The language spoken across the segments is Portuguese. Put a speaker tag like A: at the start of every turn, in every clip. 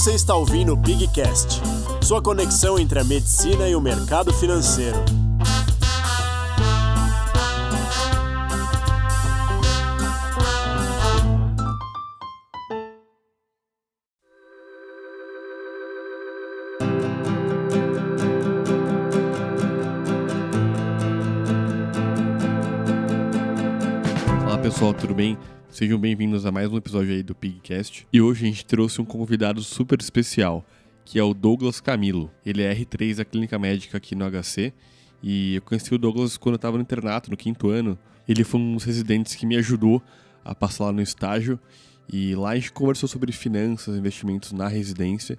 A: Você está ouvindo o Pigcast, sua conexão entre a medicina e o mercado financeiro.
B: Olá pessoal, tudo bem? Sejam bem-vindos a mais um episódio aí do Pigcast. E hoje a gente trouxe um convidado super especial, que é o Douglas Camilo. Ele é R3 da Clínica Médica aqui no HC. E eu conheci o Douglas quando eu estava no internato, no quinto ano. Ele foi um dos residentes que me ajudou a passar lá no estágio. E lá a gente conversou sobre finanças, investimentos na residência,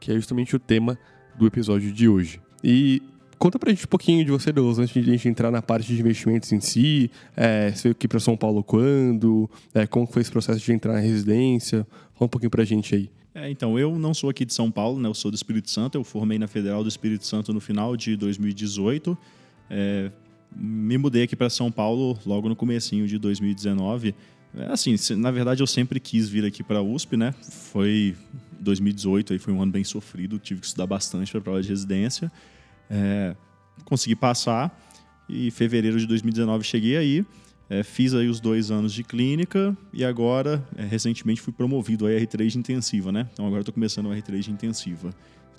B: que é justamente o tema do episódio de hoje. E Conta pra gente um pouquinho de você, Douglas, antes de a gente entrar na parte de investimentos em si. É, você veio aqui pra São Paulo quando? É, como foi esse processo de entrar na residência? Fala um pouquinho pra gente aí.
C: É, então, eu não sou aqui de São Paulo, né? Eu sou do Espírito Santo. Eu formei na Federal do Espírito Santo no final de 2018. É, me mudei aqui para São Paulo logo no comecinho de 2019. É, assim, na verdade, eu sempre quis vir aqui para a USP, né? Foi 2018, aí foi um ano bem sofrido. Tive que estudar bastante para a prova de residência. É, consegui passar e em fevereiro de 2019 cheguei aí. É, fiz aí os dois anos de clínica e agora, é, recentemente, fui promovido a R3 de intensiva, né? Então agora estou começando o R3 de intensiva.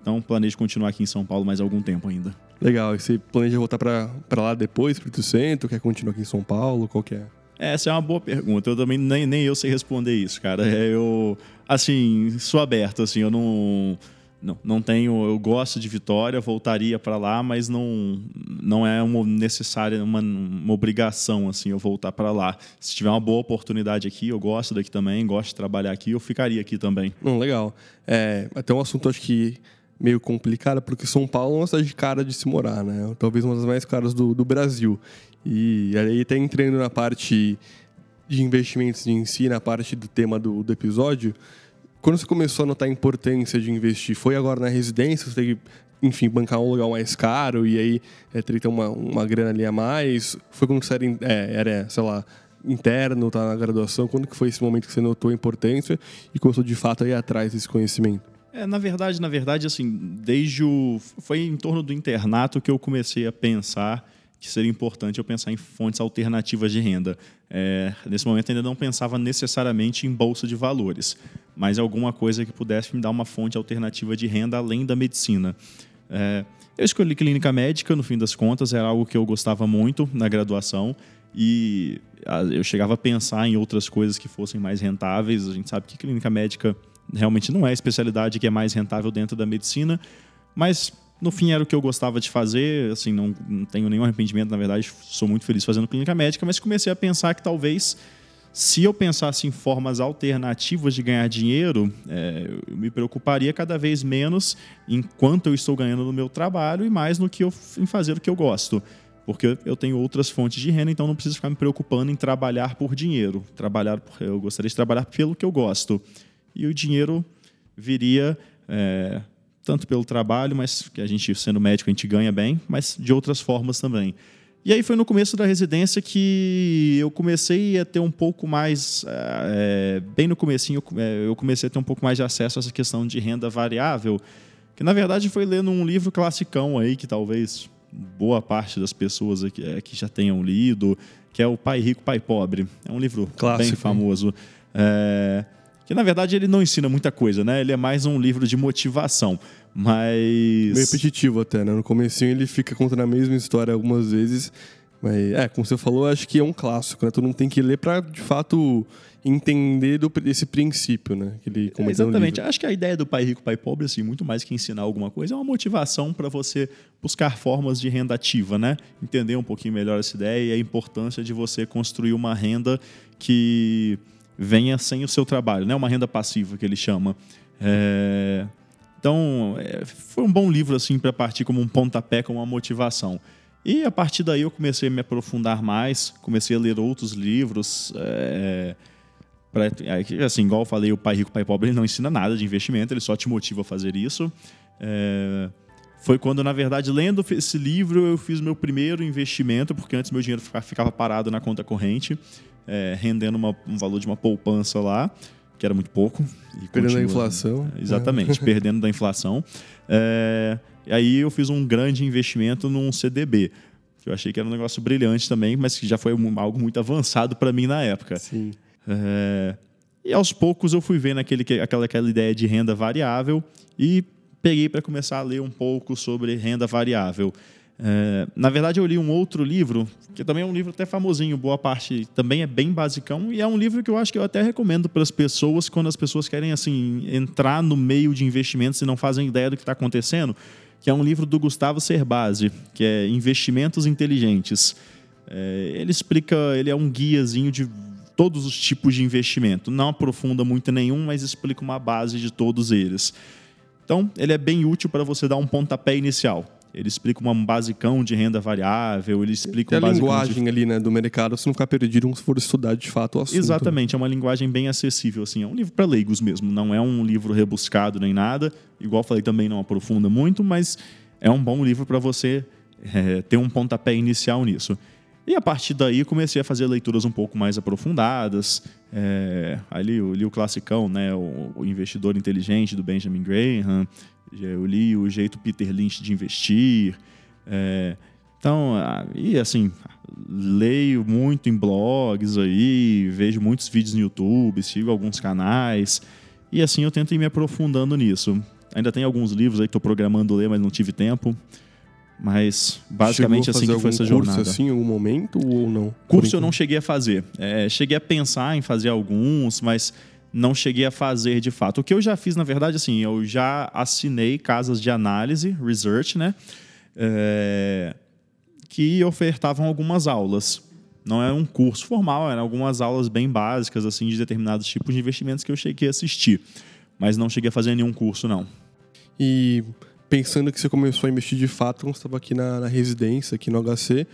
C: Então planejo continuar aqui em São Paulo mais algum tempo ainda.
B: Legal. E você planeja voltar para lá depois, Espírito Santo? Quer continuar aqui em São Paulo? Qual que é?
C: Essa é uma boa pergunta. Eu também nem, nem eu sei responder isso, cara. É, eu, assim, sou aberto, assim, eu não não, não tenho, eu gosto de Vitória, voltaria para lá, mas não, não é uma necessária, uma, uma obrigação assim eu voltar para lá. Se tiver uma boa oportunidade aqui, eu gosto daqui também, gosto de trabalhar aqui, eu ficaria aqui também.
B: Não, legal. É, até um assunto acho que meio complicado, porque São Paulo é uma cidade cara de se morar, né? Talvez uma das mais caras do, do Brasil. E aí até entrando na parte de investimentos em si, na parte do tema do, do episódio, quando você começou a notar a importância de investir, foi agora na residência? Você teve que, enfim, bancar um lugar mais caro e aí é, ter uma, uma grana ali a mais? Foi quando você era, é, era, sei lá, interno, tá na graduação? Quando que foi esse momento que você notou a importância e começou de fato a ir atrás desse conhecimento?
C: É, na verdade, na verdade, assim, desde o... Foi em torno do internato que eu comecei a pensar que seria importante eu pensar em fontes alternativas de renda. É, nesse momento ainda não pensava necessariamente em bolsa de valores, mas alguma coisa que pudesse me dar uma fonte alternativa de renda além da medicina. É, eu escolhi clínica médica, no fim das contas, era algo que eu gostava muito na graduação e eu chegava a pensar em outras coisas que fossem mais rentáveis. A gente sabe que clínica médica realmente não é a especialidade que é mais rentável dentro da medicina, mas no fim era o que eu gostava de fazer, assim, não, não tenho nenhum arrependimento, na verdade, sou muito feliz fazendo clínica médica, mas comecei a pensar que talvez se eu pensasse em formas alternativas de ganhar dinheiro, é, eu me preocuparia cada vez menos em quanto eu estou ganhando no meu trabalho e mais no que eu, em fazer o que eu gosto. Porque eu tenho outras fontes de renda, então não preciso ficar me preocupando em trabalhar por dinheiro. Trabalhar, eu gostaria de trabalhar pelo que eu gosto. E o dinheiro viria é, tanto pelo trabalho, mas que a gente, sendo médico, a gente ganha bem, mas de outras formas também. E aí foi no começo da residência que eu comecei a ter um pouco mais, é, bem no comecinho, eh, eu comecei a ter um pouco mais de acesso a essa questão de renda variável, que na verdade foi lendo um livro classicão aí, que talvez boa parte das pessoas aqui, é, que já tenham lido, que é o Pai Rico, Pai Pobre. É um livro Clássico. bem famoso. É, que na verdade ele não ensina muita coisa, né? Ele é mais um livro de motivação. Mas.
B: Meio repetitivo até, né? No começo ele fica contando a mesma história algumas vezes. Mas, é, como você falou, acho que é um clássico, né? Todo mundo tem que ler para de fato entender do, desse princípio, né? Que ele
C: é, exatamente. Acho que a ideia do pai rico, pai pobre, assim, muito mais que ensinar alguma coisa, é uma motivação para você buscar formas de renda ativa, né? Entender um pouquinho melhor essa ideia e a importância de você construir uma renda que venha sem o seu trabalho, né? Uma renda passiva que ele chama. É... Então, é, foi um bom livro assim para partir como um pontapé, como uma motivação. E a partir daí eu comecei a me aprofundar mais, comecei a ler outros livros. É, pra, é, assim, igual eu falei, o Pai Rico, Pai Pobre, ele não ensina nada de investimento, ele só te motiva a fazer isso. É, foi quando, na verdade, lendo esse livro, eu fiz meu primeiro investimento, porque antes meu dinheiro ficava parado na conta corrente é, rendendo uma, um valor de uma poupança lá. que era muito pouco.
B: E perdendo a inflação.
C: Exatamente, perdendo da inflação. É, e aí eu fiz um grande investimento num CDB, que eu achei que era um negócio brilhante também, mas que já foi algo muito avançado para mim na época.
B: Sim.
C: É, e aos poucos eu fui vendo aquele, aquela, aquela ideia de renda variável e peguei para começar a ler um pouco sobre renda variável. É, na verdade, eu li um outro livro, que também é um livro até famosinho, boa parte também é bem basicão, e é um livro que eu acho que eu até recomendo para as pessoas quando as pessoas querem assim entrar no meio de investimentos e não fazem ideia do que está acontecendo, que é um livro do Gustavo Cerbasi, que é Investimentos Inteligentes. É, ele explica, ele é um guiazinho de todos os tipos de investimento. Não aprofunda muito nenhum, mas explica uma base de todos eles. Então, ele é bem útil para você dar um pontapé inicial. Ele explica um basicão de renda variável, ele explica
B: e
C: um
B: a linguagem de... ali, né, do mercado, você não ficar perdido se for estudar de fato o assunto.
C: Exatamente, é uma linguagem bem acessível, assim, é um livro para leigos mesmo, não é um livro rebuscado nem nada, igual falei também não aprofunda muito, mas é um bom livro para você é, ter um pontapé inicial nisso. E a partir daí comecei a fazer leituras um pouco mais aprofundadas. É, ali eu li o classicão, né, o, o Investidor Inteligente do Benjamin Graham, eu li o jeito Peter Lynch de investir. É, então, e assim, leio muito em blogs aí, vejo muitos vídeos no YouTube, sigo alguns canais. E assim eu tento ir me aprofundando nisso. Ainda tem alguns livros aí que estou programando ler, mas não tive tempo. Mas basicamente assim que foi essa jornada.
B: curso assim em algum momento ou não?
C: Curso eu não cheguei a fazer. É, cheguei a pensar em fazer alguns, mas não cheguei a fazer de fato. O que eu já fiz, na verdade, assim, eu já assinei casas de análise, research, né? É, que ofertavam algumas aulas. Não é um curso formal, eram algumas aulas bem básicas, assim, de determinados tipos de investimentos que eu cheguei a assistir. Mas não cheguei a fazer nenhum curso, não.
B: E pensando que você começou a investir de fato quando estava aqui na, na residência, aqui no HC,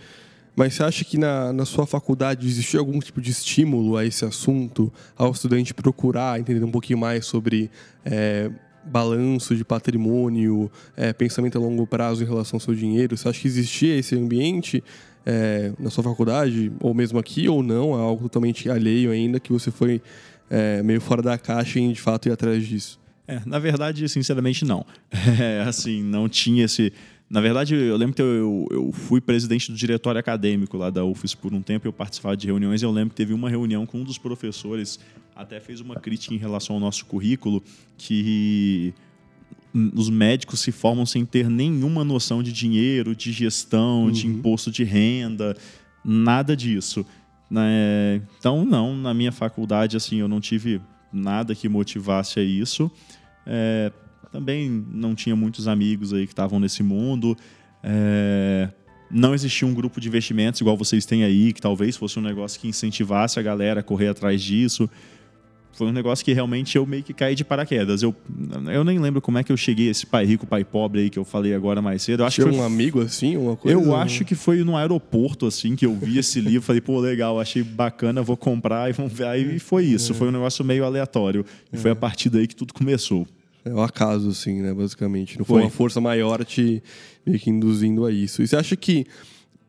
B: mas você acha que na, na sua faculdade existiu algum tipo de estímulo a esse assunto, ao estudante procurar entender um pouquinho mais sobre é, balanço de patrimônio, é, pensamento a longo prazo em relação ao seu dinheiro? Você acha que existia esse ambiente é, na sua faculdade, ou mesmo aqui, ou não? É algo totalmente alheio ainda que você foi é, meio fora da caixa e de fato ir atrás disso?
C: É, na verdade, sinceramente, não. É, assim, não tinha esse na verdade, eu lembro que eu, eu, fui presidente do diretório acadêmico lá da UFES por um tempo, eu participava de reuniões e eu lembro que teve uma reunião com um dos professores, até fez uma crítica em relação ao nosso currículo, que os médicos se formam sem ter nenhuma noção de dinheiro, de gestão, uhum. de imposto de renda, nada disso. Né? Então, não, na minha faculdade, assim, eu não tive nada que motivasse a isso. É, também não tinha muitos amigos aí que estavam nesse mundo. É, não existia um grupo de investimentos igual vocês têm aí, que talvez fosse um negócio que incentivasse a galera a correr atrás disso. Foi um negócio que realmente eu meio que caí de paraquedas. Eu, eu nem lembro como é que eu cheguei esse pai rico, pai pobre aí que eu falei agora mais cedo. Eu acho
B: Tinha
C: que
B: foi... um amigo assim, uma coisa?
C: Eu acho que foi no aeroporto assim que eu vi esse livro, falei, pô, legal, achei bacana, vou comprar e vamos ver. Aí foi isso, é. foi um negócio meio aleatório. E é. foi a partir daí que tudo começou.
B: É o acaso, assim, né? Basicamente. Não foi, foi uma força maior te meio que induzindo a isso. E você acha que,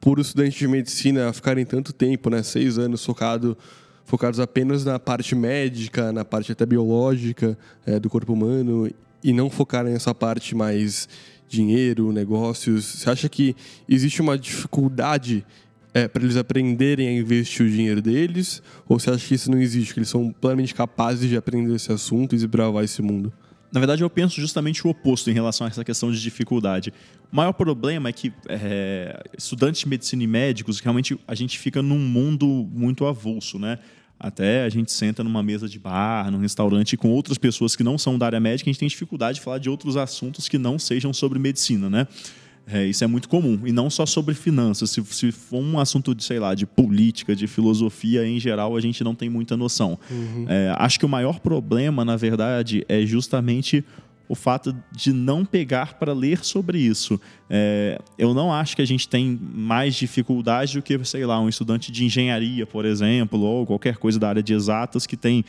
B: por estudantes de medicina ficarem tanto tempo, né? Seis anos focado, focados apenas na parte médica, na parte até biológica é, do corpo humano, e não focarem nessa parte mais dinheiro, negócios, você acha que existe uma dificuldade é, para eles aprenderem a investir o dinheiro deles? Ou você acha que isso não existe, que eles são plenamente capazes de aprender esse assunto e desbravar esse mundo?
C: Na verdade, eu penso justamente o oposto em relação a essa questão de dificuldade. O maior problema é que é, estudantes de medicina e médicos, realmente a gente fica num mundo muito avulso, né? Até a gente senta numa mesa de bar, num restaurante com outras pessoas que não são da área médica, a gente tem dificuldade de falar de outros assuntos que não sejam sobre medicina, né? É, isso é muito comum. E não só sobre finanças. Se, se, for um assunto de, sei lá, de política, de filosofia, em geral, a gente não tem muita noção. Uhum. É, acho que o maior problema, na verdade, é justamente o fato de não pegar para ler sobre isso. É, eu não acho que a gente tem mais dificuldade do que, sei lá, um estudante de engenharia, por exemplo, ou qualquer coisa da área de exatas que tem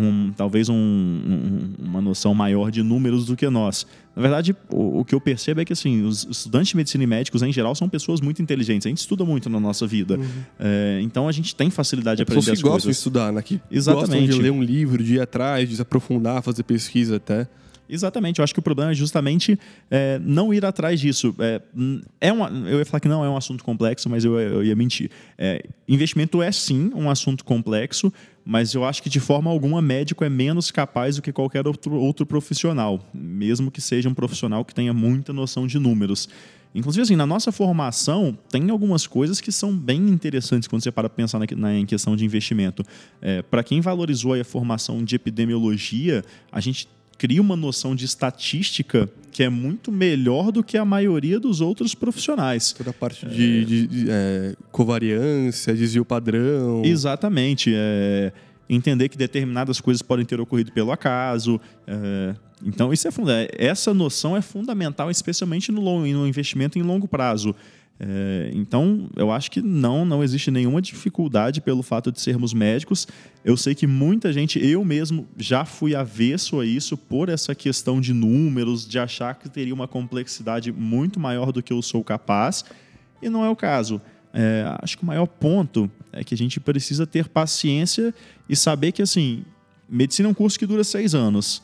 C: um, talvez um, um, uma noção maior de números do que nós. Na verdade, o, o, que eu percebo é que assim, os estudantes de medicina e médicos, em geral, são pessoas muito inteligentes. A gente estuda muito na nossa vida. Uhum. É, então, a gente tem facilidade de aprender
B: pessoas
C: que
B: gostam de estudar, né? Que Exatamente. gostam de ler um livro, de ir atrás, de se aprofundar, fazer pesquisa até.
C: Exatamente, eu acho que o problema é justamente é, não ir atrás disso. É, é uma, eu ia falar que não é um assunto complexo, mas eu, eu ia mentir. É, investimento é sim um assunto complexo, mas eu acho que de forma alguma médico é menos capaz do que qualquer outro, outro profissional, mesmo que seja um profissional que tenha muita noção de números. Inclusive, assim, na nossa formação, tem algumas coisas que são bem interessantes quando você para pensar na, na em questão de investimento. É, Para quem valorizou a formação de epidemiologia, a gente cria uma noção de estatística que é muito melhor do que a maioria dos outros profissionais.
B: Toda a parte de, é... de, de é, covariância, desvio padrão.
C: Exatamente. É, entender que determinadas coisas podem ter ocorrido pelo acaso. É, então, isso é essa noção é fundamental, especialmente no, no investimento em longo prazo. É, então, eu acho que não, não existe nenhuma dificuldade pelo fato de sermos médicos. Eu sei que muita gente, eu mesmo já fui avesso a isso por essa questão de números, de achar que teria uma complexidade muito maior do que eu sou capaz, e não é o caso. É, acho que o maior ponto é que a gente precisa ter paciência e saber que, assim, medicina é um curso que dura seis anos.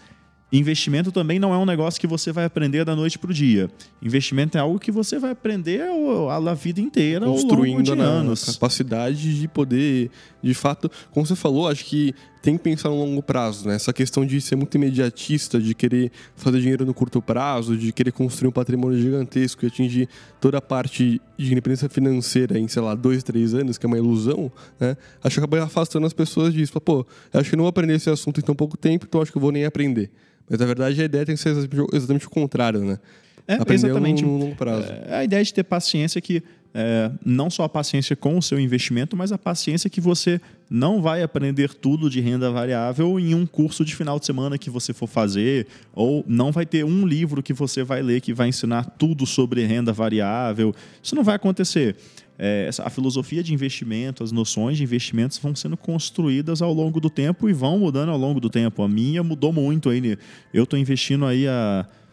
C: Investimento também não é um negócio que você vai aprender da noite para o dia. Investimento é algo que você vai aprender a vida inteira, construindo ao longo de anos.
B: capacidade de poder, de fato, como você falou, acho que tem que pensar no longo prazo, né? Essa questão de ser muito imediatista, de querer fazer dinheiro no curto prazo, de querer construir um patrimônio gigantesco e atingir toda a parte de independência financeira em, sei lá, dois, três anos, que é uma ilusão, né? Acho que acaba afastando as pessoas disso. Pô, acho que não vou aprender esse assunto em tão pouco tempo, então acho que eu vou nem aprender. Mas na verdade a ideia tem que ser exatamente o contrário, né?
C: É, exatamente. No, no longo prazo. É, a ideia de ter paciência que é, não só a paciência com o seu investimento, mas a paciência que você não vai aprender tudo de renda variável em um curso de final de semana que você for fazer, ou não vai ter um livro que você vai ler que vai ensinar tudo sobre renda variável. Isso não vai acontecer. É, a filosofia de investimento, as noções de investimentos vão sendo construídas ao longo do tempo e vão mudando ao longo do tempo. A minha mudou muito aí. Eu estou investindo aí a é,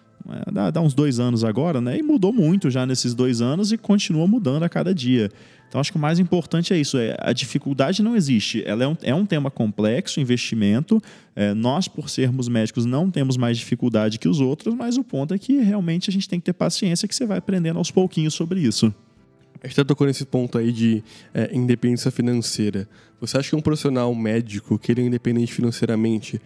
C: dá, dá uns dois anos agora, né? E mudou muito já nesses dois anos e continua mudando a cada dia. Então, acho que o mais importante é isso: é, a dificuldade não existe. Ela é um, é um tema complexo, investimento. É, nós, por sermos médicos, não temos mais dificuldade que os outros, mas o ponto é que realmente a gente tem que ter paciência que você vai aprendendo aos pouquinhos sobre isso.
B: A gente está tocando nesse ponto aí de é, independência financeira. Você acha que um profissional médico, que ele é independente financeiramente,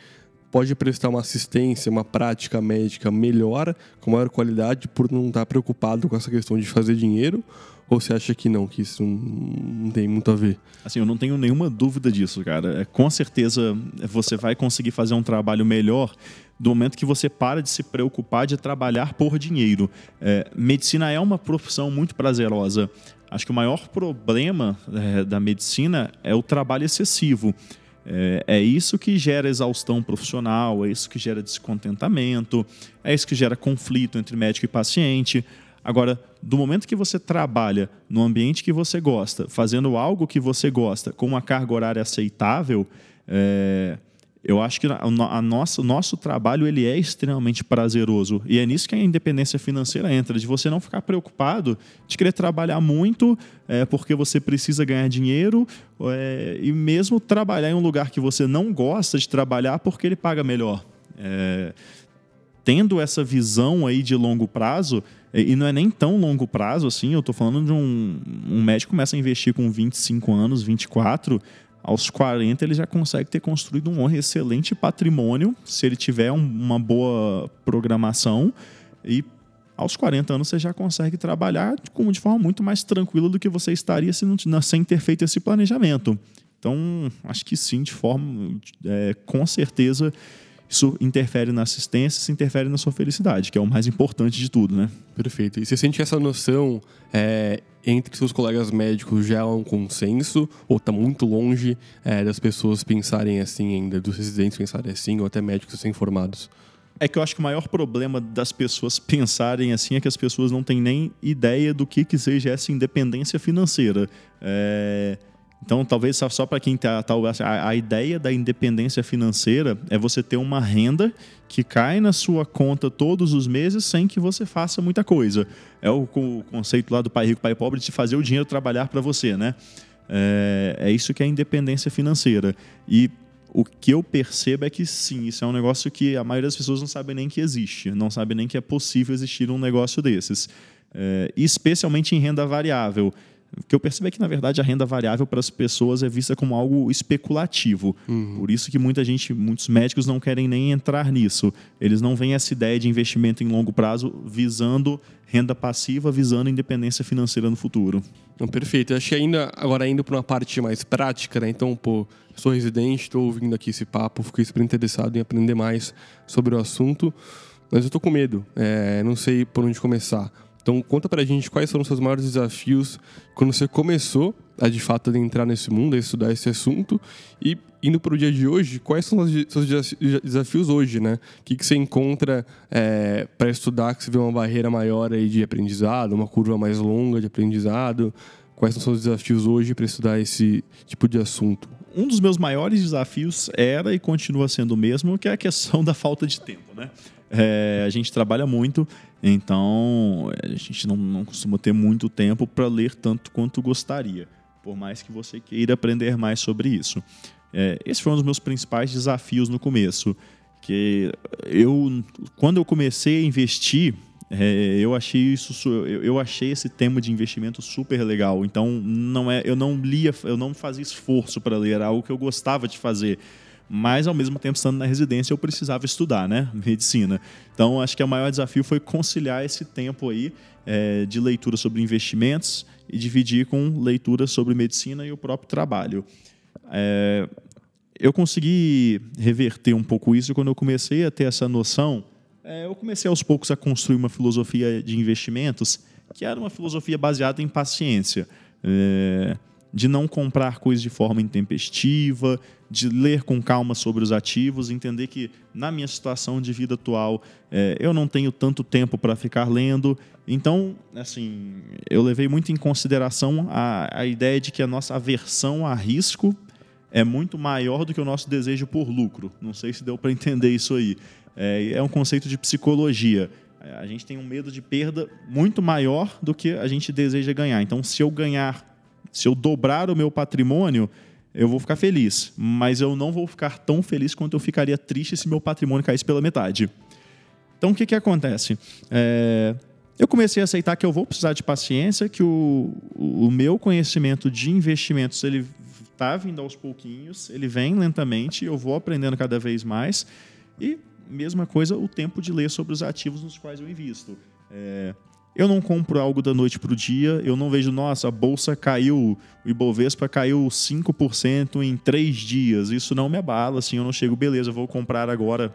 B: pode prestar uma assistência, uma prática médica melhor, com maior qualidade, por não estar preocupado com essa questão de fazer dinheiro? Ou você acha que não, que isso não tem muito a ver?
C: Assim, eu não tenho nenhuma dúvida disso, cara. É, com certeza você vai conseguir fazer um trabalho melhor do momento que você para de se preocupar de trabalhar por dinheiro. É, medicina é uma profissão muito prazerosa. Acho que o maior problema é, da medicina é o trabalho excessivo. É, é, isso que gera exaustão profissional, é isso que gera descontentamento, é isso que gera conflito entre médico e paciente. Agora, do momento que você trabalha no ambiente que você gosta, fazendo algo que você gosta, com uma carga horária aceitável, é, eu acho que a, nossa, o nosso trabalho ele é extremamente prazeroso. E é nisso que a independência financeira entra, de você não ficar preocupado de querer trabalhar muito é, porque você precisa ganhar dinheiro é, e mesmo trabalhar em um lugar que você não gosta de trabalhar porque ele paga melhor. É, tendo essa visão aí de longo prazo, e não é nem tão longo prazo assim, eu estou falando de um, um médico começa a investir com 25 anos, 24, aos 40 ele já consegue ter construído um excelente patrimônio, se ele tiver um, uma boa programação e aos 40 anos você já consegue trabalhar de, de forma muito mais tranquila do que você estaria se não, sem ter feito esse planejamento. Então, acho que sim, de forma, é, com certeza, isso interfere na assistência, isso interfere na sua felicidade, que é o mais importante de tudo, né?
B: Perfeito. E você sente essa noção é, entre seus colegas médicos já é um consenso ou está muito longe é, das pessoas pensarem assim ainda, dos residentes pensarem assim ou até médicos recém-formados?
C: É que eu acho que o maior problema das pessoas pensarem assim é que as pessoas não têm nem ideia do que, que seja essa independência financeira. É Então, talvez só, só para quem está. Tá, a, a ideia da independência financeira é você ter uma renda que cai na sua conta todos os meses sem que você faça muita coisa. É o, conceito lá do pai rico, pai pobre de fazer o dinheiro trabalhar para você, né? É, é isso que é independência financeira. E o que eu percebo é que sim, isso é um negócio que a maioria das pessoas não sabe nem que existe, não sabe nem que é possível existir um negócio desses. É, especialmente em renda variável. O que eu percebo é que, na verdade, a renda variável para as pessoas é vista como algo especulativo. Uhum. Por isso que muita gente, muitos médicos não querem nem entrar nisso. Eles não veem essa ideia de investimento em longo prazo visando renda passiva, visando independência financeira no futuro.
B: Não, perfeito. Eu acho que ainda, agora indo para uma parte mais prática, né? Então, pô, sou residente, estou ouvindo aqui esse papo, fiquei super interessado em aprender mais sobre o assunto, mas eu estou com medo, é, não sei por onde começar. Então conta pra gente quais foram os seus maiores desafios quando você começou a de fato entrar nesse mundo, a estudar esse assunto e indo para o dia de hoje, quais são os seus desafios hoje, né? O que, que você encontra é, para estudar que você vê uma barreira maior aí de aprendizado, uma curva mais longa de aprendizado? Quais são os seus desafios hoje para estudar esse tipo de assunto?
C: Um dos meus maiores desafios era e continua sendo o mesmo, que é a questão da falta de tempo, né? É, a gente trabalha muito, então a gente não, não costuma ter muito tempo para ler tanto quanto gostaria, por mais que você queira aprender mais sobre isso. É, esse foi um dos meus principais desafios no começo, que eu quando eu comecei a investir é, eu achei isso eu, achei esse tema de investimento super legal então não é eu não lia eu não fazia esforço para ler algo que eu gostava de fazer mas ao mesmo tempo estando na residência eu precisava estudar, né, medicina. Então acho que o maior desafio foi conciliar esse tempo aí é, de leitura sobre investimentos e dividir com leitura sobre medicina e o próprio trabalho. É, eu consegui reverter um pouco isso quando eu comecei a ter essa noção. É, eu comecei aos poucos a construir uma filosofia de investimentos que era uma filosofia baseada em paciência. É, de não comprar coisas de forma intempestiva, de ler com calma sobre os ativos, entender que na minha situação de vida atual é, eu não tenho tanto tempo para ficar lendo. Então, assim, eu levei muito em consideração a, a ideia de que a nossa aversão a risco é muito maior do que o nosso desejo por lucro. Não sei se deu para entender isso aí. É, é um conceito de psicologia. A gente tem um medo de perda muito maior do que a gente deseja ganhar. Então, se eu ganhar se eu dobrar o meu patrimônio, eu vou ficar feliz, mas eu não vou ficar tão feliz quanto eu ficaria triste se meu patrimônio caísse pela metade. Então, o que, que acontece? É, eu comecei a aceitar que eu vou precisar de paciência, que o, o meu conhecimento de investimentos ele está vindo aos pouquinhos, ele vem lentamente, eu vou aprendendo cada vez mais. E, mesma coisa, o tempo de ler sobre os ativos nos quais eu invisto. É, eu não compro algo da noite para o dia, eu não vejo, nossa, a bolsa caiu, o Ibovespa caiu 5% em três dias. Isso não me abala, assim, eu não chego, beleza, vou comprar agora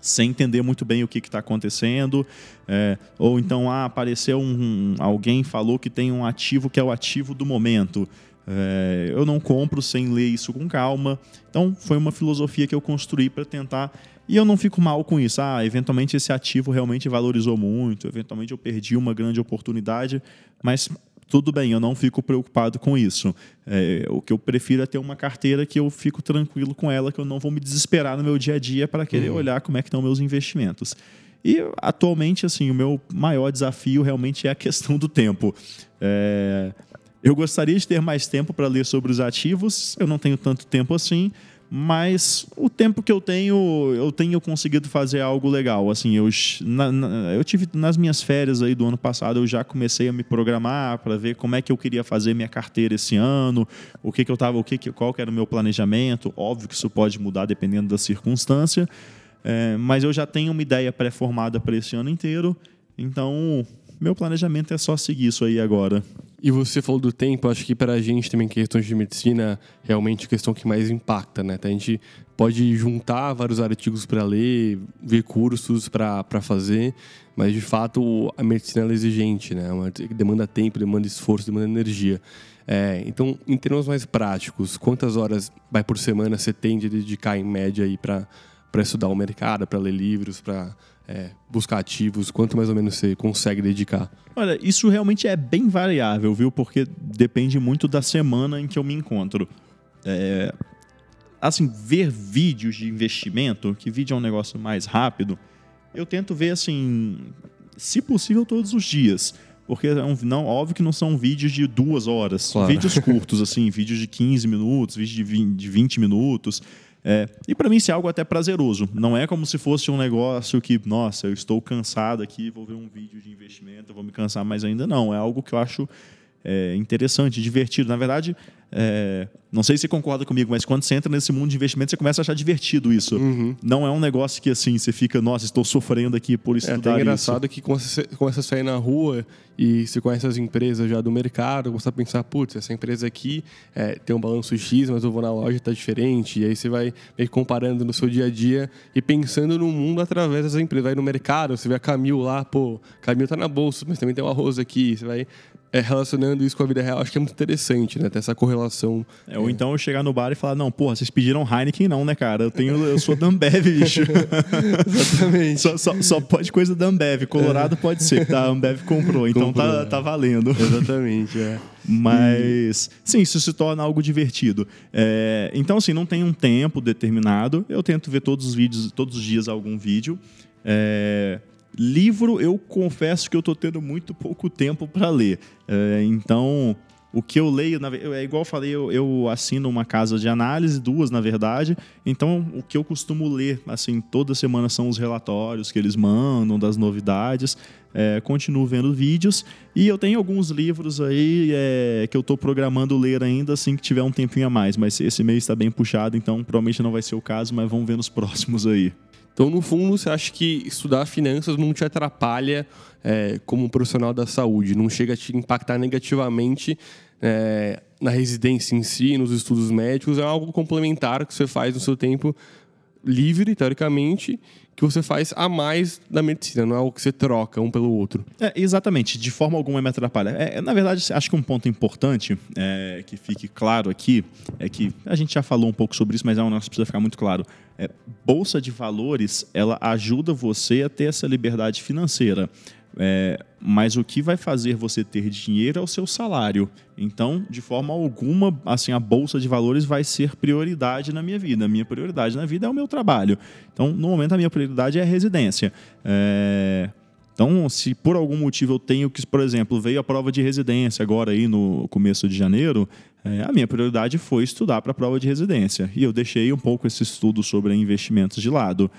C: sem entender muito bem o que está acontecendo. É, ou então, ah, apareceu um, alguém falou que tem um ativo que é o ativo do momento. É, eu não compro sem ler isso com calma. Então, foi uma filosofia que eu construí para tentar e eu não fico mal com isso. Ah, eventualmente esse ativo realmente valorizou muito, eventualmente eu perdi uma grande oportunidade, mas tudo bem, eu não fico preocupado com isso. É, o que eu prefiro é ter uma carteira que eu fico tranquilo com ela, que eu não vou me desesperar no meu dia a dia para querer uhum. olhar como é que estão meus investimentos. E atualmente, assim, o meu maior desafio realmente é a questão do tempo. É, eu gostaria de ter mais tempo para ler sobre os ativos, eu não tenho tanto tempo assim, mas o tempo que eu tenho, eu tenho conseguido fazer algo legal. Assim, eu, na, na, eu tive nas minhas férias aí do ano passado, eu já comecei a me programar para ver como é que eu queria fazer minha carteira esse ano, o que, que eu tava, o que, que qual que era o meu planejamento. Óbvio que isso pode mudar dependendo da circunstância, é, mas eu já tenho uma ideia pré-formada para esse ano inteiro. Então, meu planejamento é só seguir isso aí agora.
B: E você falou do tempo, acho que para a gente também, questões de medicina, realmente a questão que mais impacta, né? Então, a gente pode juntar vários artigos para ler, ver cursos para fazer, mas de fato a medicina é exigente, né? Demanda tempo, demanda esforço, demanda energia. É, então, em termos mais práticos, quantas horas vai por semana você tem de dedicar em média aí para estudar o mercado, para ler livros, para é, buscar ativos? Quanto mais ou menos você consegue dedicar?
C: Olha, isso realmente é bem variável, viu? Porque depende muito da semana em que eu me encontro. É, assim, ver vídeos de investimento, que vídeo é um negócio mais rápido, eu tento ver assim, se possível, todos os dias. Porque é um, não, óbvio que não são vídeos de duas horas,
B: Claro.
C: vídeos curtos, assim, vídeos de 15 minutos, vídeos de 20, de 20 minutos. É, e para mim isso é algo até prazeroso. Não é como se fosse um negócio que, nossa, eu estou cansado aqui, vou ver um vídeo de investimento, vou me cansar mais ainda. Não, é algo que eu acho é, interessante, divertido. Na verdade, é, não sei se você concorda comigo, mas quando você entra nesse mundo de investimento, você começa a achar divertido isso. Não é um negócio que assim, você fica, nossa, estou sofrendo aqui por
B: É
C: estudar isso.
B: engraçado que quando você começa a sair na rua e você conhece as empresas já do mercado, você a pensar, putz, essa empresa aqui é, tem um balanço X, mas eu vou na loja e tá diferente. E aí você vai meio comparando no seu dia a dia e pensando no mundo através das empresas. Vai no mercado, você vê a Camil lá, pô, Camil tá na bolsa, mas também tem o arroz aqui. Você vai é, relacionando isso com a vida real. Acho que é muito interessante, né? Ter essa correlação.
C: É, ou então eu chegar no bar e falar, não, porra, vocês pediram Heineken não, né, cara? Eu tenho, eu sou da Ambev, bicho.
B: Exatamente.
C: só, só- só pode coisa da Ambev. Colorado pode ser, que tá, a Ambev comprou, então
B: Comprou,
C: tá,
B: é.
C: tá valendo.
B: Exatamente, é.
C: Mas, sim, isso se torna algo divertido. É, então, assim, não tem um tempo determinado. Eu tento ver todos os vídeos, todos os dias algum vídeo. É, livro, eu confesso que eu tô tendo muito pouco tempo para ler. É, então, o que eu leio, é igual eu falei, eu, eu assino uma casa de análise, duas na verdade. Então, o que eu costumo ler, assim, toda semana são os relatórios que eles mandam das novidades. É, continuo vendo vídeos e eu tenho alguns livros aí é, que eu estou programando ler ainda assim que tiver um tempinho a mais, mas esse mês está bem puxado, então provavelmente não vai ser o caso, mas vamos ver nos próximos aí.
B: Então, no fundo, você acha que estudar finanças não te atrapalha é, como um profissional da saúde? Não chega a te impactar negativamente é, na residência em si, nos estudos médicos? É algo complementar que você faz no seu tempo livre, teoricamente, que você faz a mais da medicina, não é algo que você troca um pelo outro.
C: É, exatamente, de forma alguma me atrapalha. É, na verdade, acho que um ponto importante é, que fique claro aqui é que a gente já falou um pouco sobre isso, mas é um negócio que precisa ficar muito claro. É, bolsa de valores, ela ajuda você a ter essa liberdade financeira. É, mas o que vai fazer você ter dinheiro é o seu salário. Então, de forma alguma, assim, a bolsa de valores vai ser prioridade na minha vida. A minha prioridade na vida é o meu trabalho. Então, no momento, a minha prioridade é a residência. É, então, se por algum motivo eu tenho que, por exemplo, veio a prova de residência agora aí no começo de janeiro, é, a minha prioridade foi estudar para a prova de residência. E eu deixei um pouco esse estudo sobre investimentos de lado.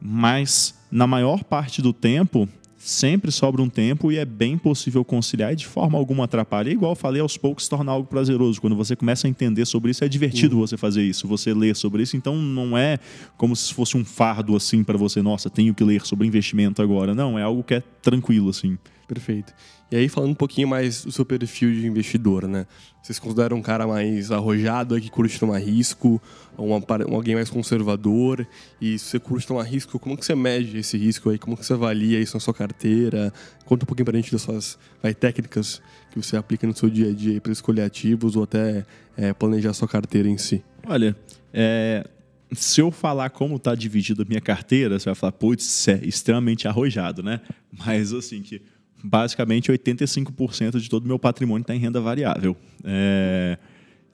C: Mas, na maior parte do tempo, sempre sobra um tempo e é bem possível conciliar e de forma alguma atrapalha. E igual eu falei, aos poucos se torna algo prazeroso. Quando você começa a entender sobre isso, é divertido você fazer isso, você ler sobre isso. Então não é como se fosse um fardo assim para você, nossa, tenho que ler sobre investimento agora. Não, é algo que é tranquilo assim.
B: Perfeito. E aí, falando um pouquinho mais do seu perfil de investidor, né? Vocês consideram um cara mais arrojado, que curte tomar risco, um alguém mais conservador? E se você curte tomar risco, como que você mede esse risco aí? Como que você avalia isso na sua carteira? Conta um pouquinho pra gente das suas vai, técnicas que você aplica no seu dia a dia para escolher ativos ou até é, planejar sua carteira em si.
C: Olha, é, se eu falar como está dividida a minha carteira, você vai falar, putz, isso é extremamente arrojado, né? Mas assim, que basicamente 85% de todo o meu patrimônio está em renda variável. É,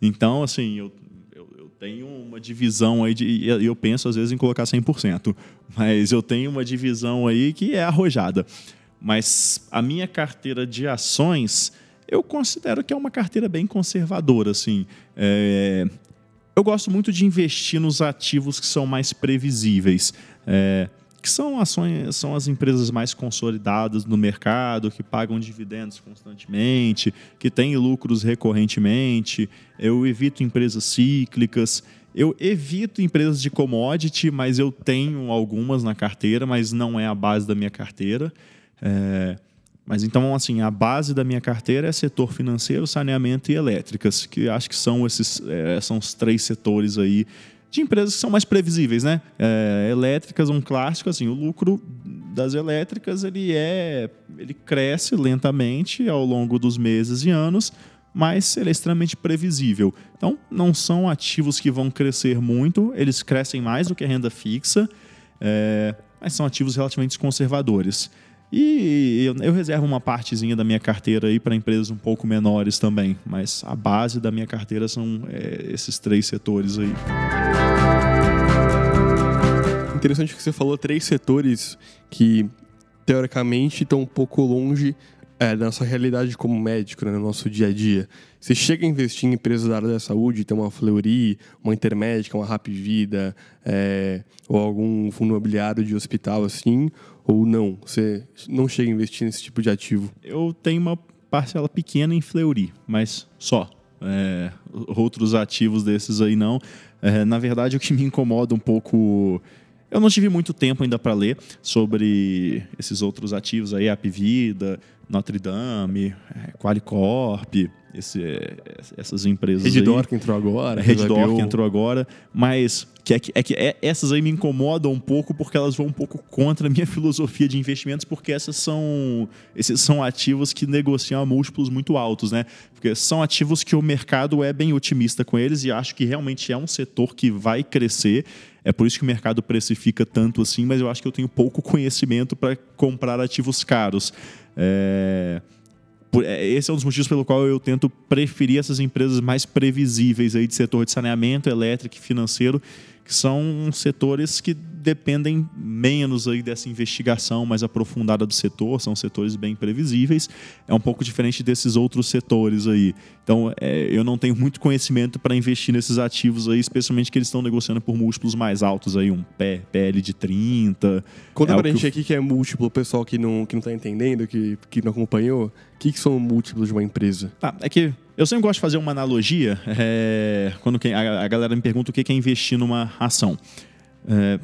C: então, assim, eu, eu, eu tenho uma divisão aí, de, eu penso às vezes em colocar 100%, mas eu tenho uma divisão aí que é arrojada. Mas a minha carteira de ações, eu considero que é uma carteira bem conservadora, assim. É, eu gosto muito de investir nos ativos que são mais previsíveis. É, que são ações, são as empresas mais consolidadas no mercado, que pagam dividendos constantemente, que têm lucros recorrentemente. Eu evito empresas cíclicas. Eu evito empresas de commodity, mas eu tenho algumas na carteira, mas não é a base da minha carteira. É, mas então, assim, a base da minha carteira é setor financeiro, saneamento e elétricas, que acho que são esses é, são os três setores aí de empresas que são mais previsíveis, né? É, elétricas, um clássico, assim, o lucro das elétricas ele é, ele cresce lentamente ao longo dos meses e anos, mas ele é extremamente previsível. Então, não são ativos que vão crescer muito, eles crescem mais do que a renda fixa. É, mas são ativos relativamente conservadores. E eu, eu reservo uma partezinha da minha carteira aí para empresas um pouco menores também, mas a base da minha carteira são é, esses três setores aí.
B: Interessante que você falou três setores que teoricamente estão um pouco longe é, da nossa realidade como médico, né, no nosso dia a dia. Você chega a investir em empresas da área da saúde, tem uma Fleury, uma Intermédica, uma Rap Vida, é, ou algum fundo imobiliário de hospital assim, ou não? Você não chega a investir nesse tipo de ativo?
C: Eu tenho uma parcela pequena em Fleury, mas só. É, outros ativos desses aí não. É, na verdade, o que me incomoda um pouco. Eu não tive muito tempo ainda para ler sobre esses outros ativos aí, Apvida, Notre Dame, é, Qualicorp, esse, é, essas empresas
B: Reddor
C: aí.
B: que entrou agora.
C: Reddor que entrou agora, mas que é que, é que é, essas aí me incomodam um pouco porque elas vão um pouco contra a minha filosofia de investimentos, porque essas são esses são ativos que negociam a múltiplos muito altos, né? Porque são ativos que o mercado é bem otimista com eles e acho que realmente é um setor que vai crescer. É por isso que o mercado precifica tanto assim, mas eu acho que eu tenho pouco conhecimento para comprar ativos caros. É... Esse é um dos motivos pelo qual eu tento preferir essas empresas mais previsíveis aí de setor de saneamento, elétrico e financeiro, que são setores que dependem menos aí dessa investigação mais aprofundada do setor, são setores bem previsíveis. É um pouco diferente desses outros setores aí. Então, é, eu não tenho muito conhecimento para investir nesses ativos aí, especialmente que eles estão negociando por múltiplos mais altos aí, um PL de 30.
B: Conta é pra gente aqui que é múltiplo, o pessoal que não, que não tá entendendo, que, que não acompanhou. O que, que são múltiplos de uma empresa?
C: Tá, é que eu sempre gosto de fazer uma analogia é, quando a, a, galera me pergunta o que é investir numa ação. É,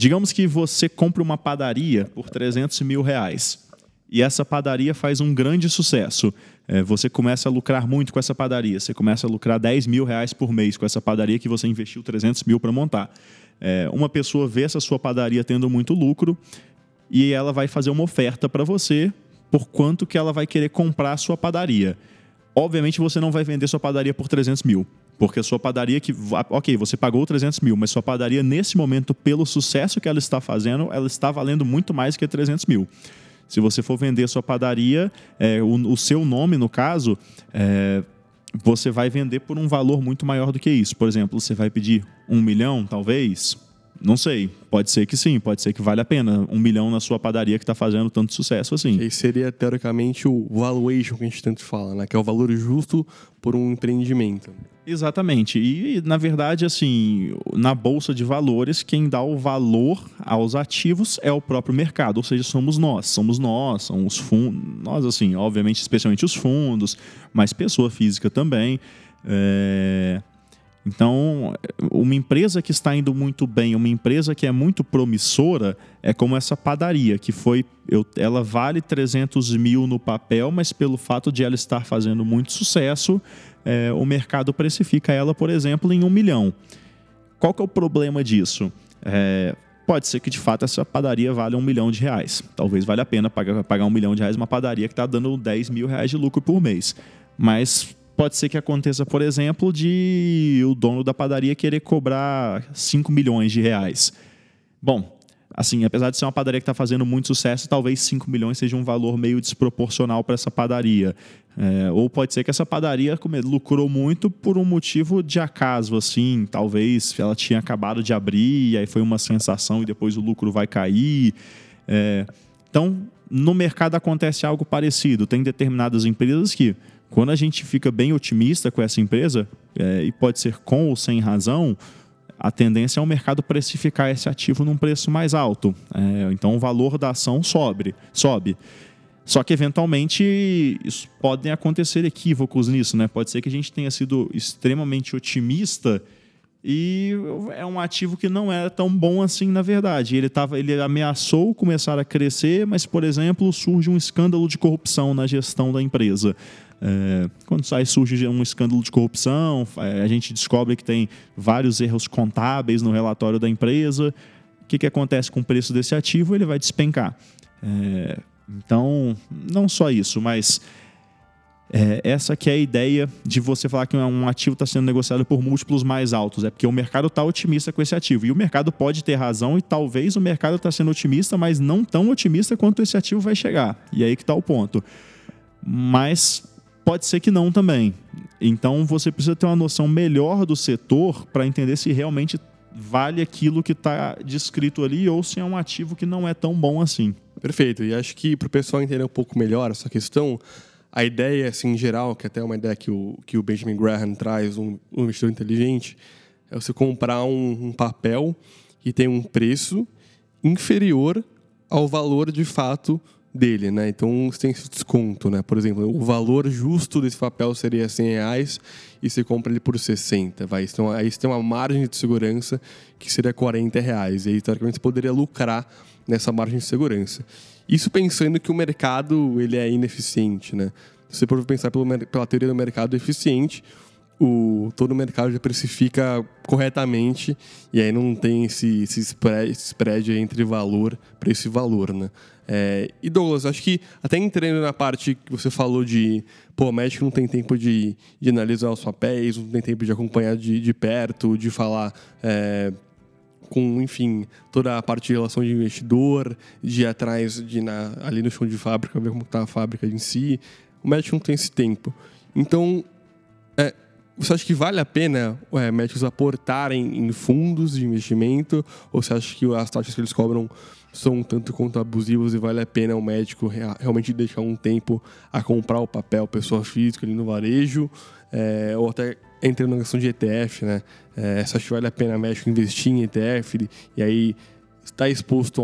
C: Digamos que você compra uma padaria por 300 mil reais e essa padaria faz um grande sucesso. É, você começa a lucrar muito com essa padaria. Você começa a lucrar 10 mil reais por mês com essa padaria que você investiu 300 mil para montar. É, uma pessoa vê essa sua padaria tendo muito lucro e ela vai fazer uma oferta para você por quanto que ela vai querer comprar a sua padaria. Obviamente você não vai vender sua padaria por 300 mil. Porque a sua padaria que. Ok, você pagou 300 mil, mas sua padaria, nesse momento, pelo sucesso que ela está fazendo, ela está valendo muito mais que 300 mil. Se você for vender sua padaria, é, o, o, seu nome, no caso, é, você vai vender por um valor muito maior do que isso. Por exemplo, você vai pedir um milhão, talvez, não sei. Pode ser que sim, pode ser que vale a pena. Um milhão na sua padaria que está fazendo tanto sucesso assim.
B: E seria, teoricamente, o valuation que a gente tanto fala, né? Que é o valor justo por um empreendimento.
C: Exatamente. E, na verdade, assim, na bolsa de valores, quem dá o valor aos ativos é o próprio mercado, ou seja, somos nós. Somos nós, são os fundos. Nós, assim, obviamente, especialmente os fundos, mas pessoa física também. É... Então, uma empresa que está indo muito bem, uma empresa que é muito promissora, é como essa padaria, que foi. Eu, ela vale 300 mil no papel, mas pelo fato de ela estar fazendo muito sucesso, é, o mercado precifica ela, por exemplo, em um milhão. Qual que é o problema disso? É, pode ser que de fato essa padaria vale um milhão de reais. Talvez valha a pena pagar, pagar um milhão de reais uma padaria que está dando 10 mil reais de lucro por mês. Mas pode ser que aconteça, por exemplo, de o dono da padaria querer cobrar 5 milhões de reais. Bom, assim, apesar de ser uma padaria que está fazendo muito sucesso, talvez 5 milhões seja um valor meio desproporcional para essa padaria. É, ou pode ser que essa padaria lucrou muito por um motivo de acaso, assim, talvez ela tinha acabado de abrir, e aí foi uma sensação e depois o lucro vai cair. É, então, no mercado acontece algo parecido. Tem determinadas empresas que quando a gente fica bem otimista com essa empresa, é, e pode ser com ou sem razão, a tendência é o mercado precificar esse ativo num preço mais alto. É, então o valor da ação sobe. sobe. Só que, eventualmente, isso, podem acontecer equívocos nisso. Né? Pode ser que a gente tenha sido extremamente otimista e é um ativo que não era tão bom assim, na verdade. Ele, tava, ele ameaçou começar a crescer, mas, por exemplo, surge um escândalo de corrupção na gestão da empresa. É, quando sai, surge um escândalo de corrupção, é, a gente descobre que tem vários erros contábeis no relatório da empresa. O que, que acontece com o preço desse ativo? Ele vai despencar. É, então, não só isso, mas É, essa que é a ideia de você falar que um ativo está sendo negociado por múltiplos mais altos. É porque o mercado está otimista com esse ativo. E o mercado pode ter razão e talvez o mercado está sendo otimista, mas não tão otimista quanto esse ativo vai chegar. E aí que está o ponto. Mas pode ser que não também. Então você precisa ter uma noção melhor do setor para entender se realmente vale aquilo que está descrito ali ou se é um ativo que não é tão bom assim.
B: Perfeito. E acho que para o pessoal entender um pouco melhor essa questão, a ideia, assim, em geral, que até é uma ideia que o, que o Benjamin Graham traz, um, um investidor inteligente, é você comprar um, um papel que tem um preço inferior ao valor de fato dele, né? Então você tem esse desconto, né? Por exemplo, o valor justo desse papel seria 100 reais e você compra ele por 60, vai. Então aí você tem uma margem de segurança que seria 40 reais. E aí, teoricamente, você poderia lucrar nessa margem de segurança. Isso pensando que o mercado ele é ineficiente, né? Se você for pensar pela teoria do mercado eficiente, o, todo o mercado já precifica corretamente e aí não tem esse, esse, spread, esse spread entre valor para esse valor, né? É, e Douglas, acho que até entrando na parte que você falou de, pô, o médico não tem tempo de, de analisar os papéis, não tem tempo de acompanhar de, de perto, de falar é, com, enfim, toda a parte de relação de investidor, de ir atrás, de na, ali no chão de fábrica, ver como está a fábrica em si. O médico não tem esse tempo. Então, você acha que vale a pena é, médicos aportarem em fundos de investimento? Ou você acha que as taxas que eles cobram são tanto quanto abusivas e vale a pena o médico realmente deixar um tempo a comprar o papel pessoa física ali no varejo? É, ou até entrando na questão de ETF, né? É, você acha que vale a pena o médico investir em ETF e aí está exposto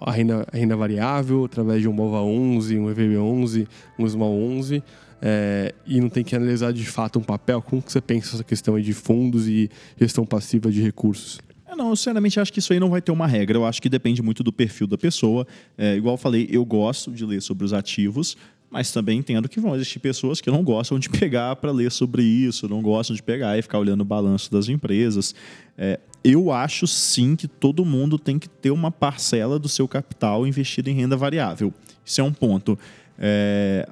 B: à renda, renda variável através de um MOVA 11, um EVB 11, um SMAL 11? É, e não tem que analisar de fato um papel? Como que você pensa essa questão de fundos e gestão passiva de recursos?
C: Eu não, eu sinceramente acho que isso aí não vai ter uma regra. Eu acho que depende muito do perfil da pessoa. É, igual eu falei, eu gosto de ler sobre os ativos, mas também entendo que vão existir pessoas que não gostam de pegar para ler sobre isso, não gostam de pegar e ficar olhando o balanço das empresas. É, eu acho sim que todo mundo tem que ter uma parcela do seu capital investido em renda variável. Isso é um ponto. É,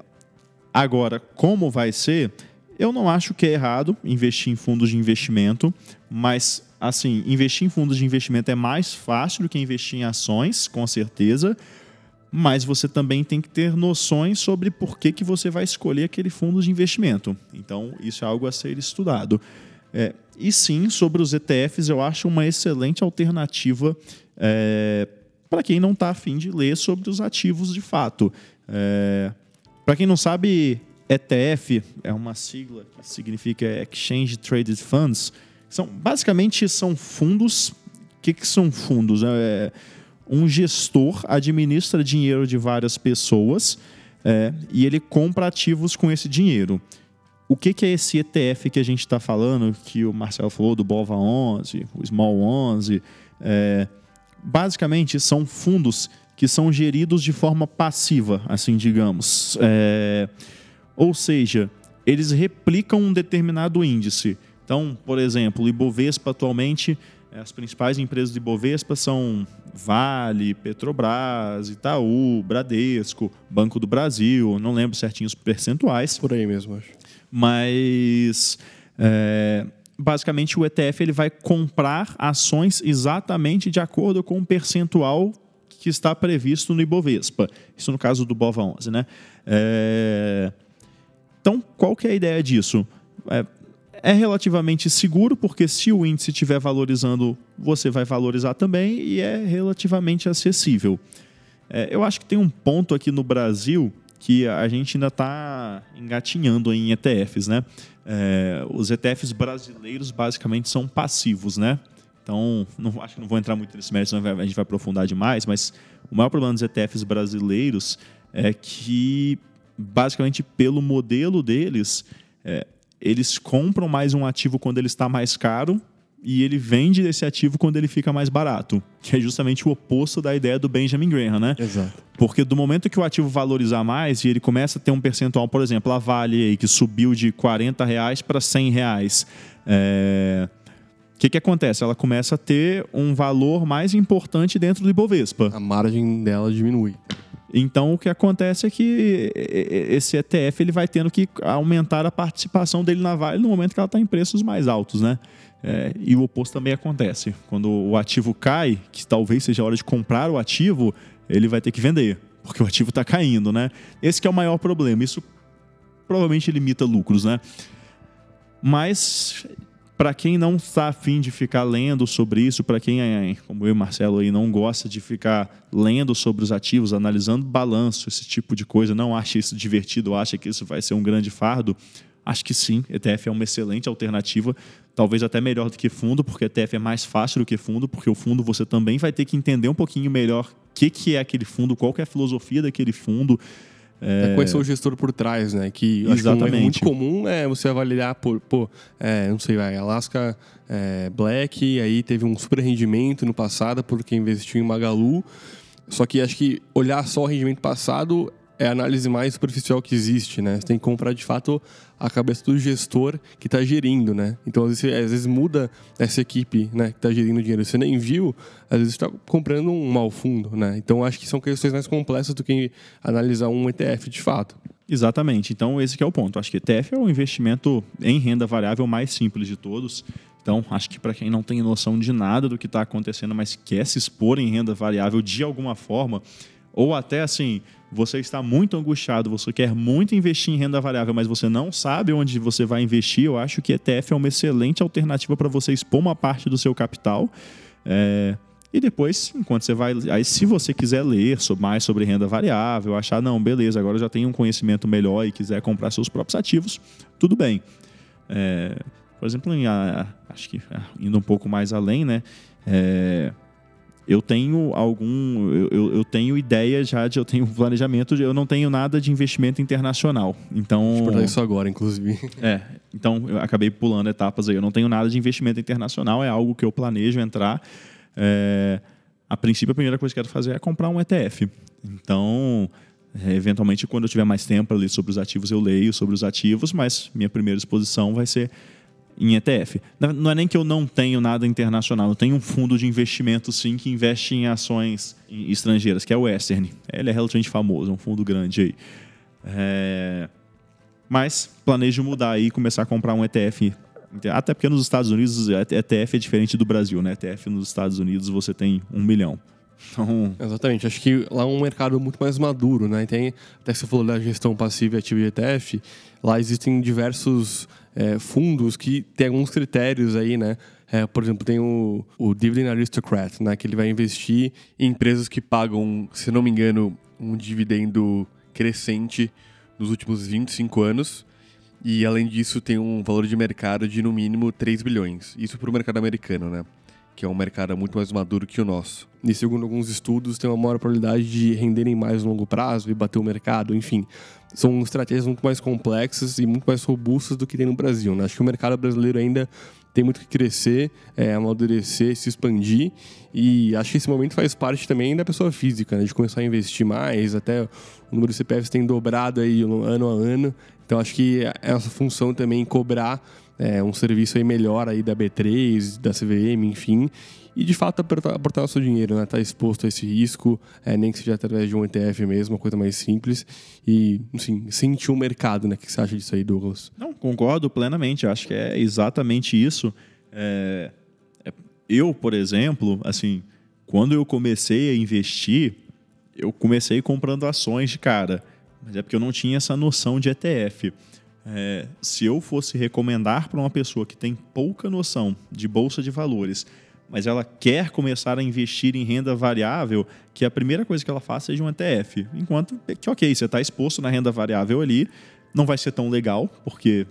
C: Agora, como vai ser? Eu não acho que é errado investir em fundos de investimento, mas assim, investir em fundos de investimento é mais fácil do que investir em ações, com certeza. Mas você também tem que ter noções sobre por que, que você vai escolher aquele fundo de investimento. Então, isso é algo a ser estudado. É, e sim, sobre os ETFs, eu acho uma excelente alternativa é, para quem não está afim de ler sobre os ativos de fato. É, para quem não sabe, ETF é uma sigla que significa Exchange Traded Funds. São, basicamente são fundos. O que, que são fundos? É, um gestor administra dinheiro de várias pessoas é, e ele compra ativos com esse dinheiro. O que, que é esse ETF que a gente está falando, que o Marcelo falou do BOVA 11, o Small 11? É, basicamente são fundos que são geridos de forma passiva, assim digamos. É, ou seja, eles replicam um determinado índice. Então, por exemplo, o Ibovespa atualmente, as principais empresas do Ibovespa são Vale, Petrobras, Itaú, Bradesco, Banco do Brasil, não lembro certinho os percentuais.
B: Por aí mesmo, acho.
C: Mas é, basicamente o ETF ele vai comprar ações exatamente de acordo com o percentual que está previsto no Ibovespa. Isso no caso do BOVA 11, né? É... Então, qual que é a ideia disso? É, é relativamente seguro, porque se o índice estiver valorizando, você vai valorizar também, e é relativamente acessível. É, eu acho que tem um ponto aqui no Brasil que a gente ainda está engatinhando em ETFs, né? É, os ETFs brasileiros basicamente são passivos, né? Então, não, acho que não vou entrar muito nesse mérito, senão a gente vai aprofundar demais, mas o maior problema dos ETFs brasileiros é que, basicamente, pelo modelo deles, é, eles compram mais um ativo quando ele está mais caro e ele vende esse ativo quando ele fica mais barato, que é justamente o oposto da ideia do Benjamin Graham, né?
B: Exato.
C: Porque do momento que o ativo valorizar mais e ele começa a ter um percentual, por exemplo, a Vale aí, que subiu de 40 reais para 100 reais, é o que, que acontece? Ela começa a ter um valor mais importante dentro do Ibovespa.
B: A margem dela diminui.
C: Então o que acontece é que esse ETF ele vai tendo que aumentar a participação dele na Vale no momento que ela está em preços mais altos, né? É, e o oposto também acontece. Quando o ativo cai, que talvez seja a hora de comprar o ativo, ele vai ter que vender, porque o ativo está caindo, né? Esse é o maior problema. Isso provavelmente limita lucros, né? Mas para quem não está afim de ficar lendo sobre isso, para quem, é, como eu e Marcelo, aí, não gosta de ficar lendo sobre os ativos, analisando balanço, esse tipo de coisa, não acha isso divertido, acha que isso vai ser um grande fardo, acho que sim, ETF é uma excelente alternativa, talvez até melhor do que fundo, porque ETF é mais fácil do que fundo, porque o fundo você também vai ter que entender um pouquinho melhor o que, que é aquele fundo, qual é a filosofia daquele fundo,
B: é... é conhecer o gestor por trás, né? Que acho que um muito comum é você avaliar por, pô, é, não sei, vai, Alaska é, Black, aí teve um super rendimento no passado porque investiu em Magalu. Só que acho que olhar só o rendimento passado é a análise mais superficial que existe, né? Você tem que comprar de fato a cabeça do gestor que está gerindo, né? Então às vezes, às vezes, muda essa equipe, né, que está gerindo dinheiro. Você nem viu, às vezes está comprando um mau fundo, né? Então acho que são questões mais complexas do que analisar um ETF de fato.
C: Exatamente. Então esse é o ponto. Acho que ETF é o investimento em renda variável mais simples de todos. Então, acho que para quem não tem noção de nada do que está acontecendo, mas quer se expor em renda variável de alguma forma, ou até assim, você está muito angustiado, você quer muito investir em renda variável, mas você não sabe onde você vai investir, eu acho que ETF é uma excelente alternativa para você expor uma parte do seu capital. É, e depois, enquanto você vai. Aí, se você quiser ler mais sobre renda variável, achar, não, beleza, agora eu já tenho um conhecimento melhor e quiser comprar seus próprios ativos, tudo bem. É, por exemplo, em, a, acho que indo um pouco mais além, né? É, eu tenho algum. Eu, eu tenho ideia já de. Eu tenho planejamento, de, eu não tenho nada de investimento internacional. Então.
B: Vou isso agora, inclusive.
C: É. Então, eu acabei pulando etapas aí. Eu não tenho nada de investimento internacional, é algo que eu planejo entrar. É, a princípio, a primeira coisa que eu quero fazer é comprar um ETF. Então. É, eventualmente, quando eu tiver mais tempo ali sobre os ativos, eu leio sobre os ativos, mas minha primeira exposição vai ser em ETF. Não é nem que eu não tenho nada internacional, eu tenho um fundo de investimento sim que investe em ações estrangeiras, que é o Western. Ele é relativamente famoso, é um fundo grande aí. É... Mas planejo mudar aí e começar a comprar um ETF. Até porque nos Estados Unidos ETF é diferente do Brasil, né? ETF nos Estados Unidos você tem um milhão.
B: Então... Exatamente, acho que lá é um mercado muito mais maduro, né? Tem, até que você falou da gestão passiva e ativa de ETF, lá existem diversos é, fundos que tem alguns critérios aí, né? É, por exemplo, tem o, o Dividend Aristocrat, né? Que ele vai investir em empresas que pagam, se não me engano, um dividendo crescente nos últimos 25 anos. E além disso, tem um valor de mercado de no mínimo 3 bilhões. Isso para o mercado americano, né? Que é um mercado muito mais maduro que o nosso. E segundo alguns estudos, tem uma maior probabilidade de renderem mais no longo prazo e bater o mercado, enfim. São estratégias muito mais complexas e muito mais robustas do que tem no Brasil. Né? Acho que o mercado brasileiro ainda tem muito que crescer, é, amadurecer, se expandir. E acho que esse momento faz parte também da pessoa física, né? de começar a investir mais. Até o número de CPFs tem dobrado aí ano a ano. Então acho que essa função também cobrar é, um serviço aí melhor aí da B3, da CVM, enfim, e de fato aportar, o seu dinheiro, né? Tá exposto a esse risco, é, nem que seja através de um ETF mesmo, uma coisa mais simples e, assim, sentir o mercado, né? O que você acha disso aí, Douglas?
C: Não, concordo plenamente. Acho que é exatamente isso. É, é, eu, por exemplo, assim, quando eu comecei a investir, eu comecei comprando ações de cara, mas é porque eu não tinha essa noção de ETF. É, se eu fosse recomendar para uma pessoa que tem pouca noção de bolsa de valores, mas ela quer começar a investir em renda variável, que a primeira coisa que ela faça seja um ETF. Enquanto que, ok, você está exposto na renda variável ali, não vai ser tão legal, porque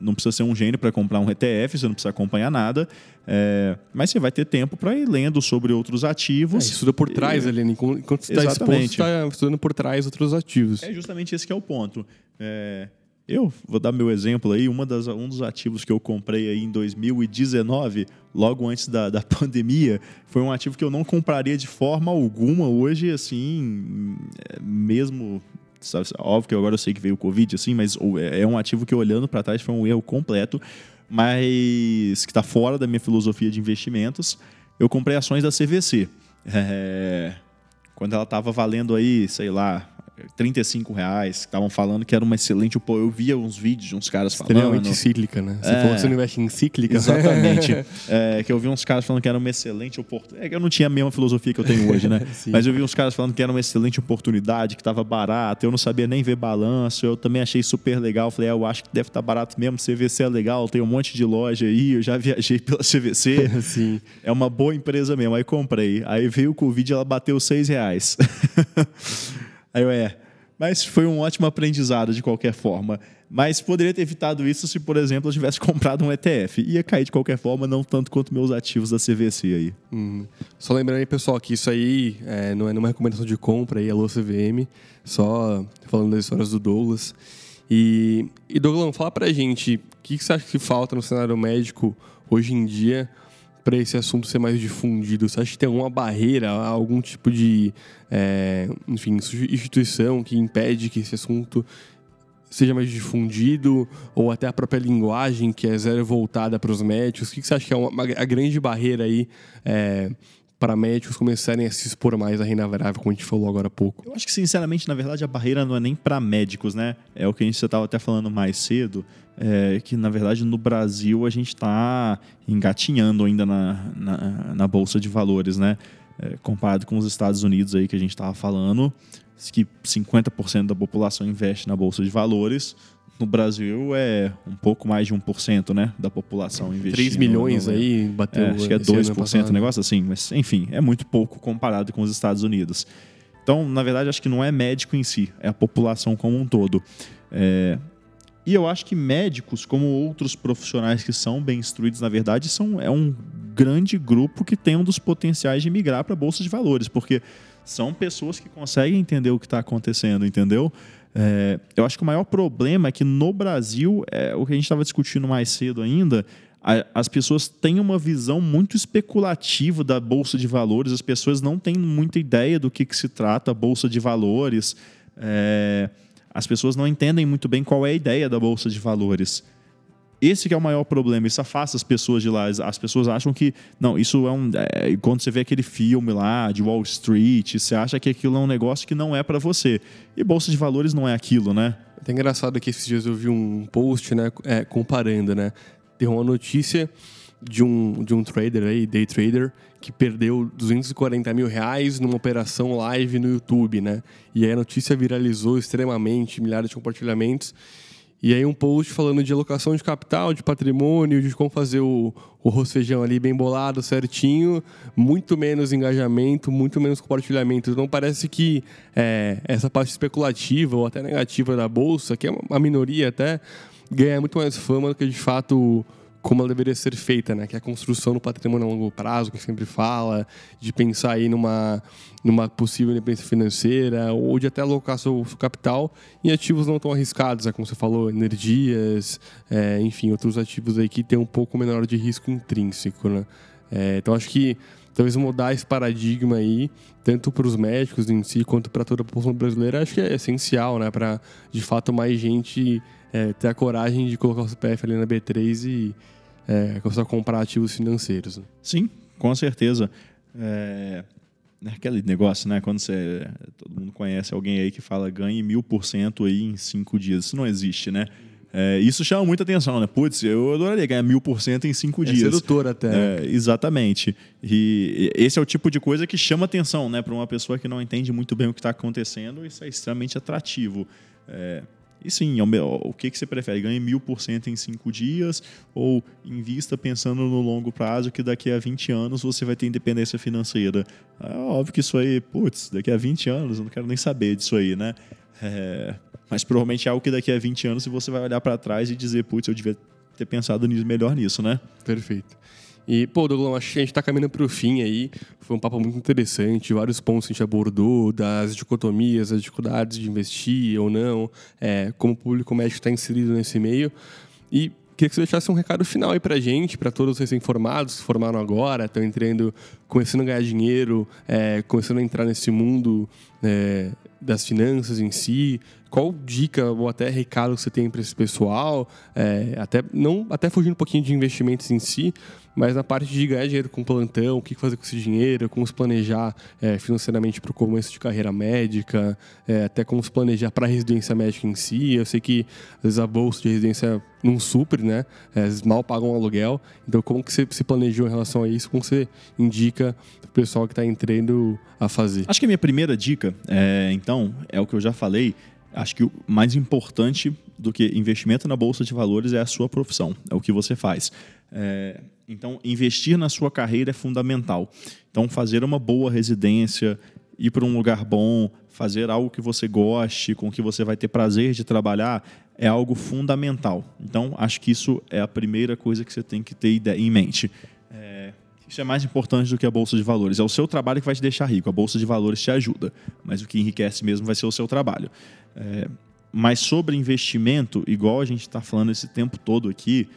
C: não precisa ser um gênio para comprar um ETF, você não precisa acompanhar nada, é, mas você vai ter tempo para ir lendo sobre outros ativos.
B: É, estuda por trás, ali, enquanto você está exposto, está estudando por trás outros ativos.
C: É justamente esse que é o ponto. É, eu vou dar meu exemplo aí, uma das, um dos ativos que eu comprei aí em 2019, logo antes da, da pandemia, foi um ativo que eu não compraria de forma alguma hoje, assim, é, mesmo sabe, óbvio que agora eu sei que veio o Covid, assim, mas é, é um ativo que olhando para trás foi um erro completo, mas que está fora da minha filosofia de investimentos. Eu comprei ações da CVC. É, quando ela estava valendo aí, sei lá, 35 reais, estavam falando que era uma excelente. Pô, eu via uns vídeos de uns caras falando.
B: Extremamente cíclica, né? Você
C: É.
B: falou que você não investe em cíclica.
C: Exatamente. É, que eu vi uns caras falando que era uma excelente oportunidade. É que eu não tinha a mesma filosofia que eu tenho hoje, né? Mas eu vi uns caras falando que era uma excelente oportunidade, que estava barato. Eu não sabia nem ver balanço. Eu também achei super legal. Falei, é, eu acho que deve estar barato mesmo. CVC é legal, tem um monte de loja aí. Eu já viajei pela CVC.
B: Sim.
C: É uma boa empresa mesmo. Aí comprei. Aí veio o Covid ela bateu seis reais. Aí eu, é. Mas foi um ótimo aprendizado de qualquer forma. Mas poderia ter evitado isso se, por exemplo, eu tivesse comprado um ETF. Ia cair de qualquer forma, não tanto quanto meus ativos da CVC aí.
B: Hum. Só lembrando aí, pessoal, que isso aí é, não é nenhuma recomendação de compra aí, alô CVM, só falando das histórias do Douglas. E, e Douglas, fala pra gente, o que, que você acha que falta no cenário médico hoje em dia para esse assunto ser mais difundido? Você acha que tem alguma barreira, algum tipo de é, enfim, instituição que impede que esse assunto seja mais difundido, ou até a própria linguagem que é zero voltada para os médicos? O que você acha que é uma, a grande barreira aí é, para médicos começarem a se expor mais à renda variável, como a gente falou agora há pouco?
C: Eu acho que, sinceramente, na verdade, a barreira não é nem para médicos, né? É o que a gente estava até falando mais cedo, é que, na verdade, no Brasil a gente está engatinhando ainda na, na, na Bolsa de Valores, né? É, comparado com os Estados Unidos aí que a gente estava falando, que 50% da população investe na Bolsa de Valores. No Brasil é um pouco mais de 1%, né? Da população investindo.
B: 3 milhões
C: no-
B: aí, bateu
C: é, acho que é
B: esse ano
C: 2%,
B: passado.
C: um negócio assim, mas enfim, é muito pouco comparado com os Estados Unidos. Então, na verdade, acho que não é médico em si, é a população como um todo. É, E eu acho que médicos, como outros profissionais que são bem instruídos, na verdade, são, é um grande grupo que tem um dos potenciais de migrar para Bolsa de Valores, porque são pessoas que conseguem entender o que está acontecendo, entendeu? É, eu acho que o maior problema é que no Brasil, é, o que a gente estava discutindo mais cedo ainda, a- as pessoas têm uma visão muito especulativa da Bolsa de Valores, as pessoas não têm muita ideia do que, que se trata a Bolsa de Valores. É, as pessoas não entendem muito bem qual é a ideia da Bolsa de Valores. Esse é o maior problema, isso afasta as pessoas de lá. As pessoas acham que, não, isso é um. é, quando você vê aquele filme lá de Wall Street, você acha que aquilo é um negócio que não é para você. E Bolsa de Valores não é aquilo, né?
B: É engraçado que esses dias eu vi um post, né, é, comparando, né? Tem uma notícia de um, de um trader aí, day trader, que perdeu 240 mil reais numa operação live no YouTube, né? E aí a notícia viralizou extremamente, milhares de compartilhamentos. E aí um post falando de alocação de capital, de patrimônio, de como fazer o, o feijão ali bem bolado, certinho, muito menos engajamento, muito menos compartilhamento. Então parece que é, essa parte especulativa ou até negativa da bolsa, que é uma minoria até, ganha muito mais fama do que de fato como ela deveria ser feita, né? Que é a construção do patrimônio a longo prazo, que sempre fala, de pensar aí numa, numa possível independência financeira, ou de até alocar seu, seu capital em ativos não tão arriscados, né? como você falou, energias, é, enfim, outros ativos aí que tem um pouco menor de risco intrínseco, né? É, então acho que talvez mudar esse paradigma aí, tanto para os médicos em si quanto para toda a população brasileira, acho que é essencial, né? Para de fato mais gente é, ter a coragem de colocar o CPF ali na B3 e é, começar a comprar ativos financeiros. né?
C: Sim, com certeza. É, é aquele negócio, né? Quando você. Todo mundo conhece alguém aí que fala ganhe mil por cento aí em cinco dias. Isso não existe, né? É, isso chama muita atenção, né? Putz, eu adoraria ganhar mil por cento em cinco
B: É
C: dias.
B: sedutor até.
C: É, exatamente. E esse é o tipo de coisa que chama atenção, né? Para uma pessoa que não entende muito bem o que está acontecendo, isso é extremamente atrativo. É, e sim, o que, que você prefere? Ganhe mil por cento em cinco dias ou invista pensando no longo prazo que daqui a 20 anos você vai ter independência financeira? É óbvio que isso aí, putz, daqui a 20 anos eu não quero nem saber disso aí, né? É, mas provavelmente é algo que daqui a 20 anos você vai olhar para trás e dizer, putz, eu devia ter pensado nisso, melhor nisso, né?
B: Perfeito. E, pô, Douglas, acho que a gente está caminhando para o fim aí. Foi um papo muito interessante, vários pontos que a gente abordou, das dicotomias, as dificuldades de investir ou não, é, como o público médico está inserido nesse meio. E queria que você deixasse um recado final aí pra gente, para todos os recém-formados que formaram agora, estão entrando, começando a ganhar dinheiro, é, começando a entrar nesse mundo é, das finanças em si? Qual dica ou até recado você tem para esse pessoal? É, até não até fugindo um pouquinho de investimentos em si, mas na parte de ganhar dinheiro com plantão, o que fazer com esse dinheiro, como se planejar é, financeiramente para o começo de carreira médica, é, até como se planejar para a residência médica em si. Eu sei que às vezes a bolsa de residência não supre, né? É, às vezes mal pagam um aluguel. Então, como que você se planejou em relação a isso? Como você indica para o pessoal que está entrando a fazer?
C: Acho que a minha primeira dica, é, então, é o que eu já falei, acho que o mais importante do que investimento na bolsa de valores é a sua profissão, é o que você faz. É, então, investir na sua carreira é fundamental. Então, fazer uma boa residência, ir para um lugar bom, fazer algo que você goste, com que você vai ter prazer de trabalhar, é algo fundamental. Então, acho que isso é a primeira coisa que você tem que ter em mente. É, isso é mais importante do que a bolsa de valores. É o seu trabalho que vai te deixar rico. A bolsa de valores te ajuda, mas o que enriquece mesmo vai ser o seu trabalho. É, mas sobre investimento, igual a gente está falando esse tempo todo aqui,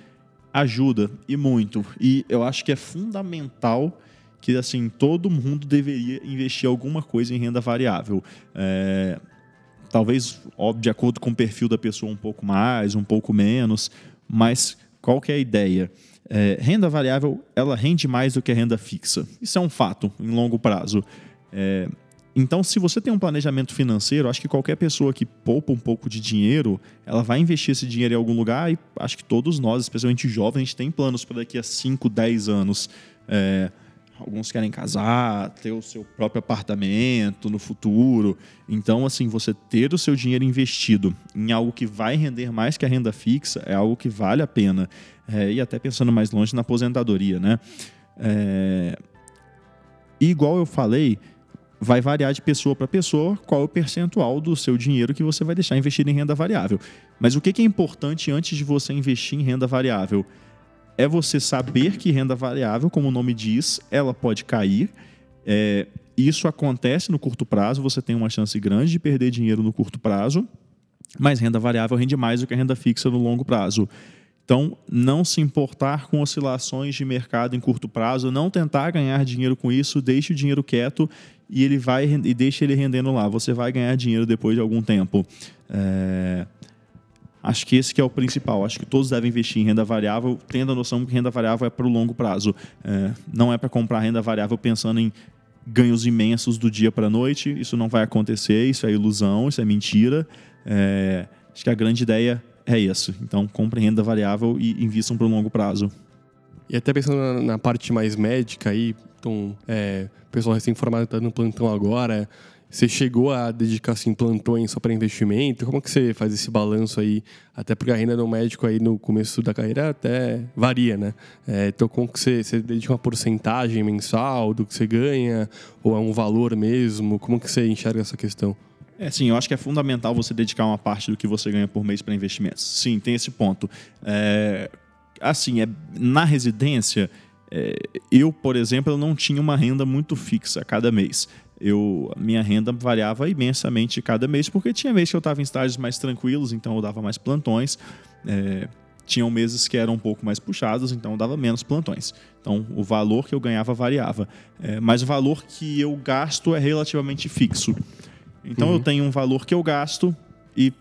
C: ajuda e muito. E eu acho que é fundamental que assim todo mundo deveria investir alguma coisa em renda variável. É, talvez, de acordo com o perfil da pessoa, um pouco mais, um pouco menos, mas qual que é a ideia? É, renda variável ela rende mais do que a renda fixa. Isso é um fato em longo prazo. É, então, se você tem um planejamento financeiro, acho que qualquer pessoa que poupa um pouco de dinheiro, ela vai investir esse dinheiro em algum lugar e acho que todos nós, especialmente jovens, tem planos para daqui a 5, 10 anos. É, alguns querem casar, ter o seu próprio apartamento no futuro. Então, assim, você ter o seu dinheiro investido em algo que vai render mais que a renda fixa é algo que vale a pena. É, e até pensando mais longe na aposentadoria, né? É... E igual eu falei, vai variar de pessoa para pessoa qual é o percentual do seu dinheiro que você vai deixar investido em renda variável. Mas o que é importante antes de você investir em renda variável? É você saber que renda variável, como o nome diz, ela pode cair. É, isso acontece no curto prazo, você tem uma chance grande de perder dinheiro no curto prazo, mas renda variável rende mais do que a renda fixa no longo prazo. Então, não se importar com oscilações de mercado em curto prazo, não tentar ganhar dinheiro com isso, deixe o dinheiro quieto e ele vai e deixe ele rendendo lá. Você vai ganhar dinheiro depois de algum tempo. É... Acho que esse que é o principal. Acho que todos devem investir em renda variável, tendo a noção que renda variável é para o longo prazo. É... Não é para comprar renda variável pensando em ganhos imensos do dia para a noite. Isso não vai acontecer, isso é ilusão, isso é mentira. É... Acho que a grande ideia é isso. Então, comprem renda variável e invistam para o longo prazo.
B: E até pensando na, na parte mais médica aí, então, é, pessoal recém-formado está no plantão agora, você chegou a dedicar assim, plantões só para investimento? Como que você faz esse balanço aí? Até porque a renda do médico aí no começo da carreira até varia, né? É, então, como que você, você dedica uma porcentagem mensal do que você ganha? Ou é um valor mesmo? Como que você enxerga essa questão?
C: É, sim, eu acho que é fundamental você dedicar uma parte do que você ganha por mês para investimentos. Sim, tem esse ponto. É, assim, é, na residência, é, eu, por exemplo, eu não tinha uma renda muito fixa cada mês. Eu, minha renda variava imensamente cada mês, porque tinha mês que eu estava em estágios mais tranquilos, então eu dava mais plantões. É, tinham meses que eram um pouco mais puxados, então eu dava menos plantões. Então o valor que eu ganhava variava. É, mas o valor que eu gasto é relativamente fixo. Então uhum. eu tenho um valor que eu gasto e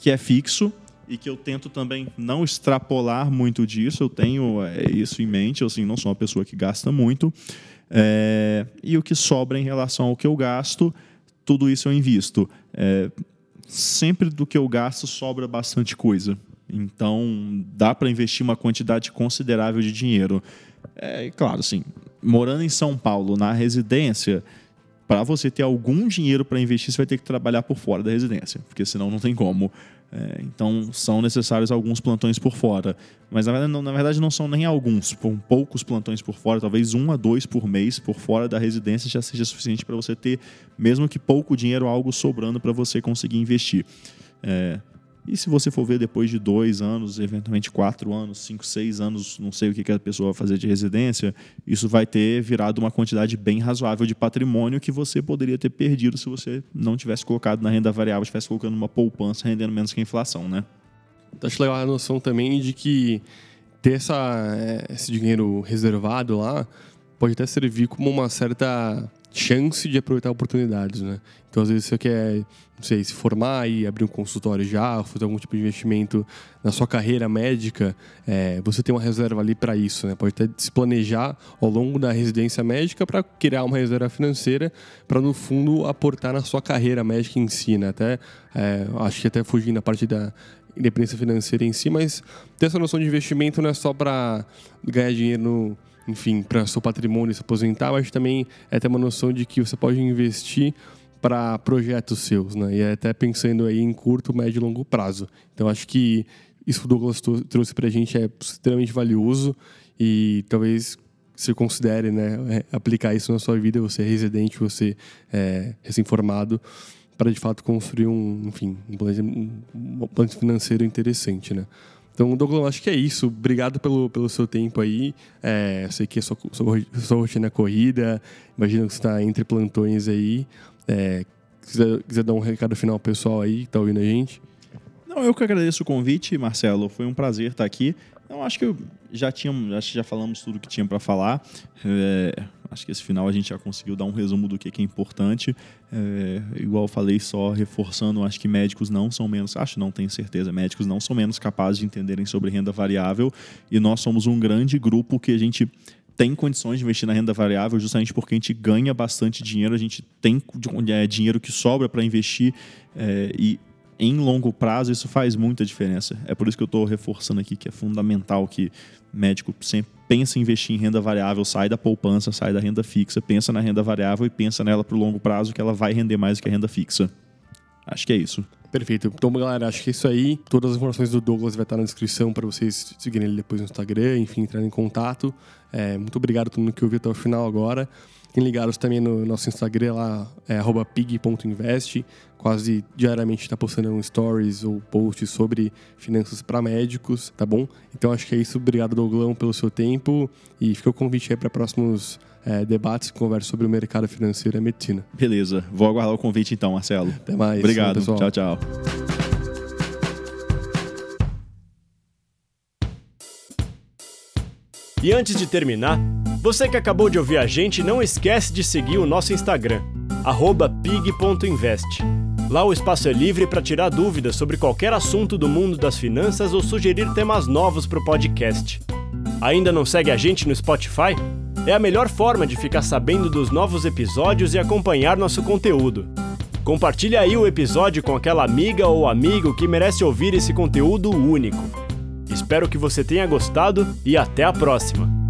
C: que é fixo e que eu tento também não extrapolar muito disso. Eu tenho é, isso em mente. Eu assim, não sou uma pessoa que gasta muito. É, e o que sobra em relação ao que eu gasto, tudo isso eu invisto. É, sempre do que eu gasto sobra bastante coisa. Então dá para investir uma quantidade considerável de dinheiro. É claro, assim, morando em São Paulo, na residência, para você ter algum dinheiro para investir, você vai ter que trabalhar por fora da residência, porque senão não tem como. É, então são necessários alguns plantões por fora. Mas na verdade, não, na verdade não são nem alguns, são poucos plantões por fora, talvez um a dois por mês por fora da residência já seja suficiente para você ter, mesmo que pouco dinheiro, algo sobrando para você conseguir investir. É, e se você for ver depois de dois anos, eventualmente quatro anos, cinco, seis anos, não sei o que a pessoa vai fazer de residência, isso vai ter virado uma quantidade bem razoável de patrimônio que você poderia ter perdido se você não tivesse colocado na renda variável, estivesse colocando uma poupança rendendo menos que a inflação, né?
B: Então, acho legal a noção também de que ter essa, eh, esse dinheiro reservado lá pode até servir como uma certa chance de aproveitar oportunidades, né? Então, às vezes, você quer, não sei, se formar e abrir um consultório já, fazer algum tipo de investimento na sua carreira médica, é, você tem uma reserva ali para isso, né? Pode até se planejar ao longo da residência médica para criar uma reserva financeira para, no fundo, aportar na sua carreira médica em si, né? Até, é, acho que até fugindo da parte da independência financeira em si, mas ter essa noção de investimento não é só para ganhar dinheiro no enfim, para seu patrimônio se aposentar, mas também é ter uma noção de que você pode investir para projetos seus, né? E é até pensando aí em curto, médio e longo prazo. Então acho que isso que o Douglas trouxe para a gente é extremamente valioso e talvez você considere né, é, aplicar isso na sua vida, você é residente, você é recém-formado, para de fato construir um, enfim, um plano, um plano financeiro interessante, né? Então, Douglas, acho que é isso. Obrigado pelo, pelo seu tempo aí. É, sei que a sua, sua, sua rotina é corrida, imagino que você está entre plantões aí. É, quiser, quiser dar um recado final ao pessoal aí que está ouvindo a gente.
C: Não, eu que agradeço o convite, Marcelo. Foi um prazer estar aqui. Então, acho que já tínhamos, acho que já falamos tudo que tinha para falar. É, acho que esse final a gente já conseguiu dar um resumo do que, que é importante. É, igual falei, só reforçando, acho que médicos não são menos, acho não tenho certeza, médicos não são menos capazes de entenderem sobre renda variável e nós somos um grande grupo que a gente tem condições de investir na renda variável justamente porque a gente ganha bastante dinheiro, a gente tem é, dinheiro que sobra para investir é, e em longo prazo isso faz muita diferença. É por isso que eu estou reforçando aqui que é fundamental que médico sempre pensa em investir em renda variável, sai da poupança, sai da renda fixa, pensa na renda variável e pensa nela para o longo prazo que ela vai render mais do que a renda fixa. Acho que é isso.
B: Perfeito. Então, galera, acho que é isso aí. Todas as informações do Douglas vai estar na descrição para vocês seguirem ele depois no Instagram, enfim, entrarem em contato. É, muito obrigado a todo mundo que ouviu até o final agora. Fiquem ligados também no nosso Instagram lá, é pig.invest. Quase diariamente está postando um stories ou posts sobre finanças para médicos, tá bom? Então acho que é isso. Obrigado, Douglão, pelo seu tempo. E fica o convite aí para próximos é, debates e conversas sobre o mercado financeiro e a medicina.
C: Beleza. Vou aguardar o convite então, Marcelo.
B: Até mais.
C: Obrigado. Pessoal. Tchau, tchau.
A: E antes de terminar, você que acabou de ouvir a gente, não esquece de seguir o nosso Instagram, pig.invest. Lá o espaço é livre para tirar dúvidas sobre qualquer assunto do mundo das finanças ou sugerir temas novos para o podcast. Ainda não segue a gente no Spotify? É a melhor forma de ficar sabendo dos novos episódios e acompanhar nosso conteúdo. Compartilhe aí o episódio com aquela amiga ou amigo que merece ouvir esse conteúdo único. Espero que você tenha gostado e até a próxima!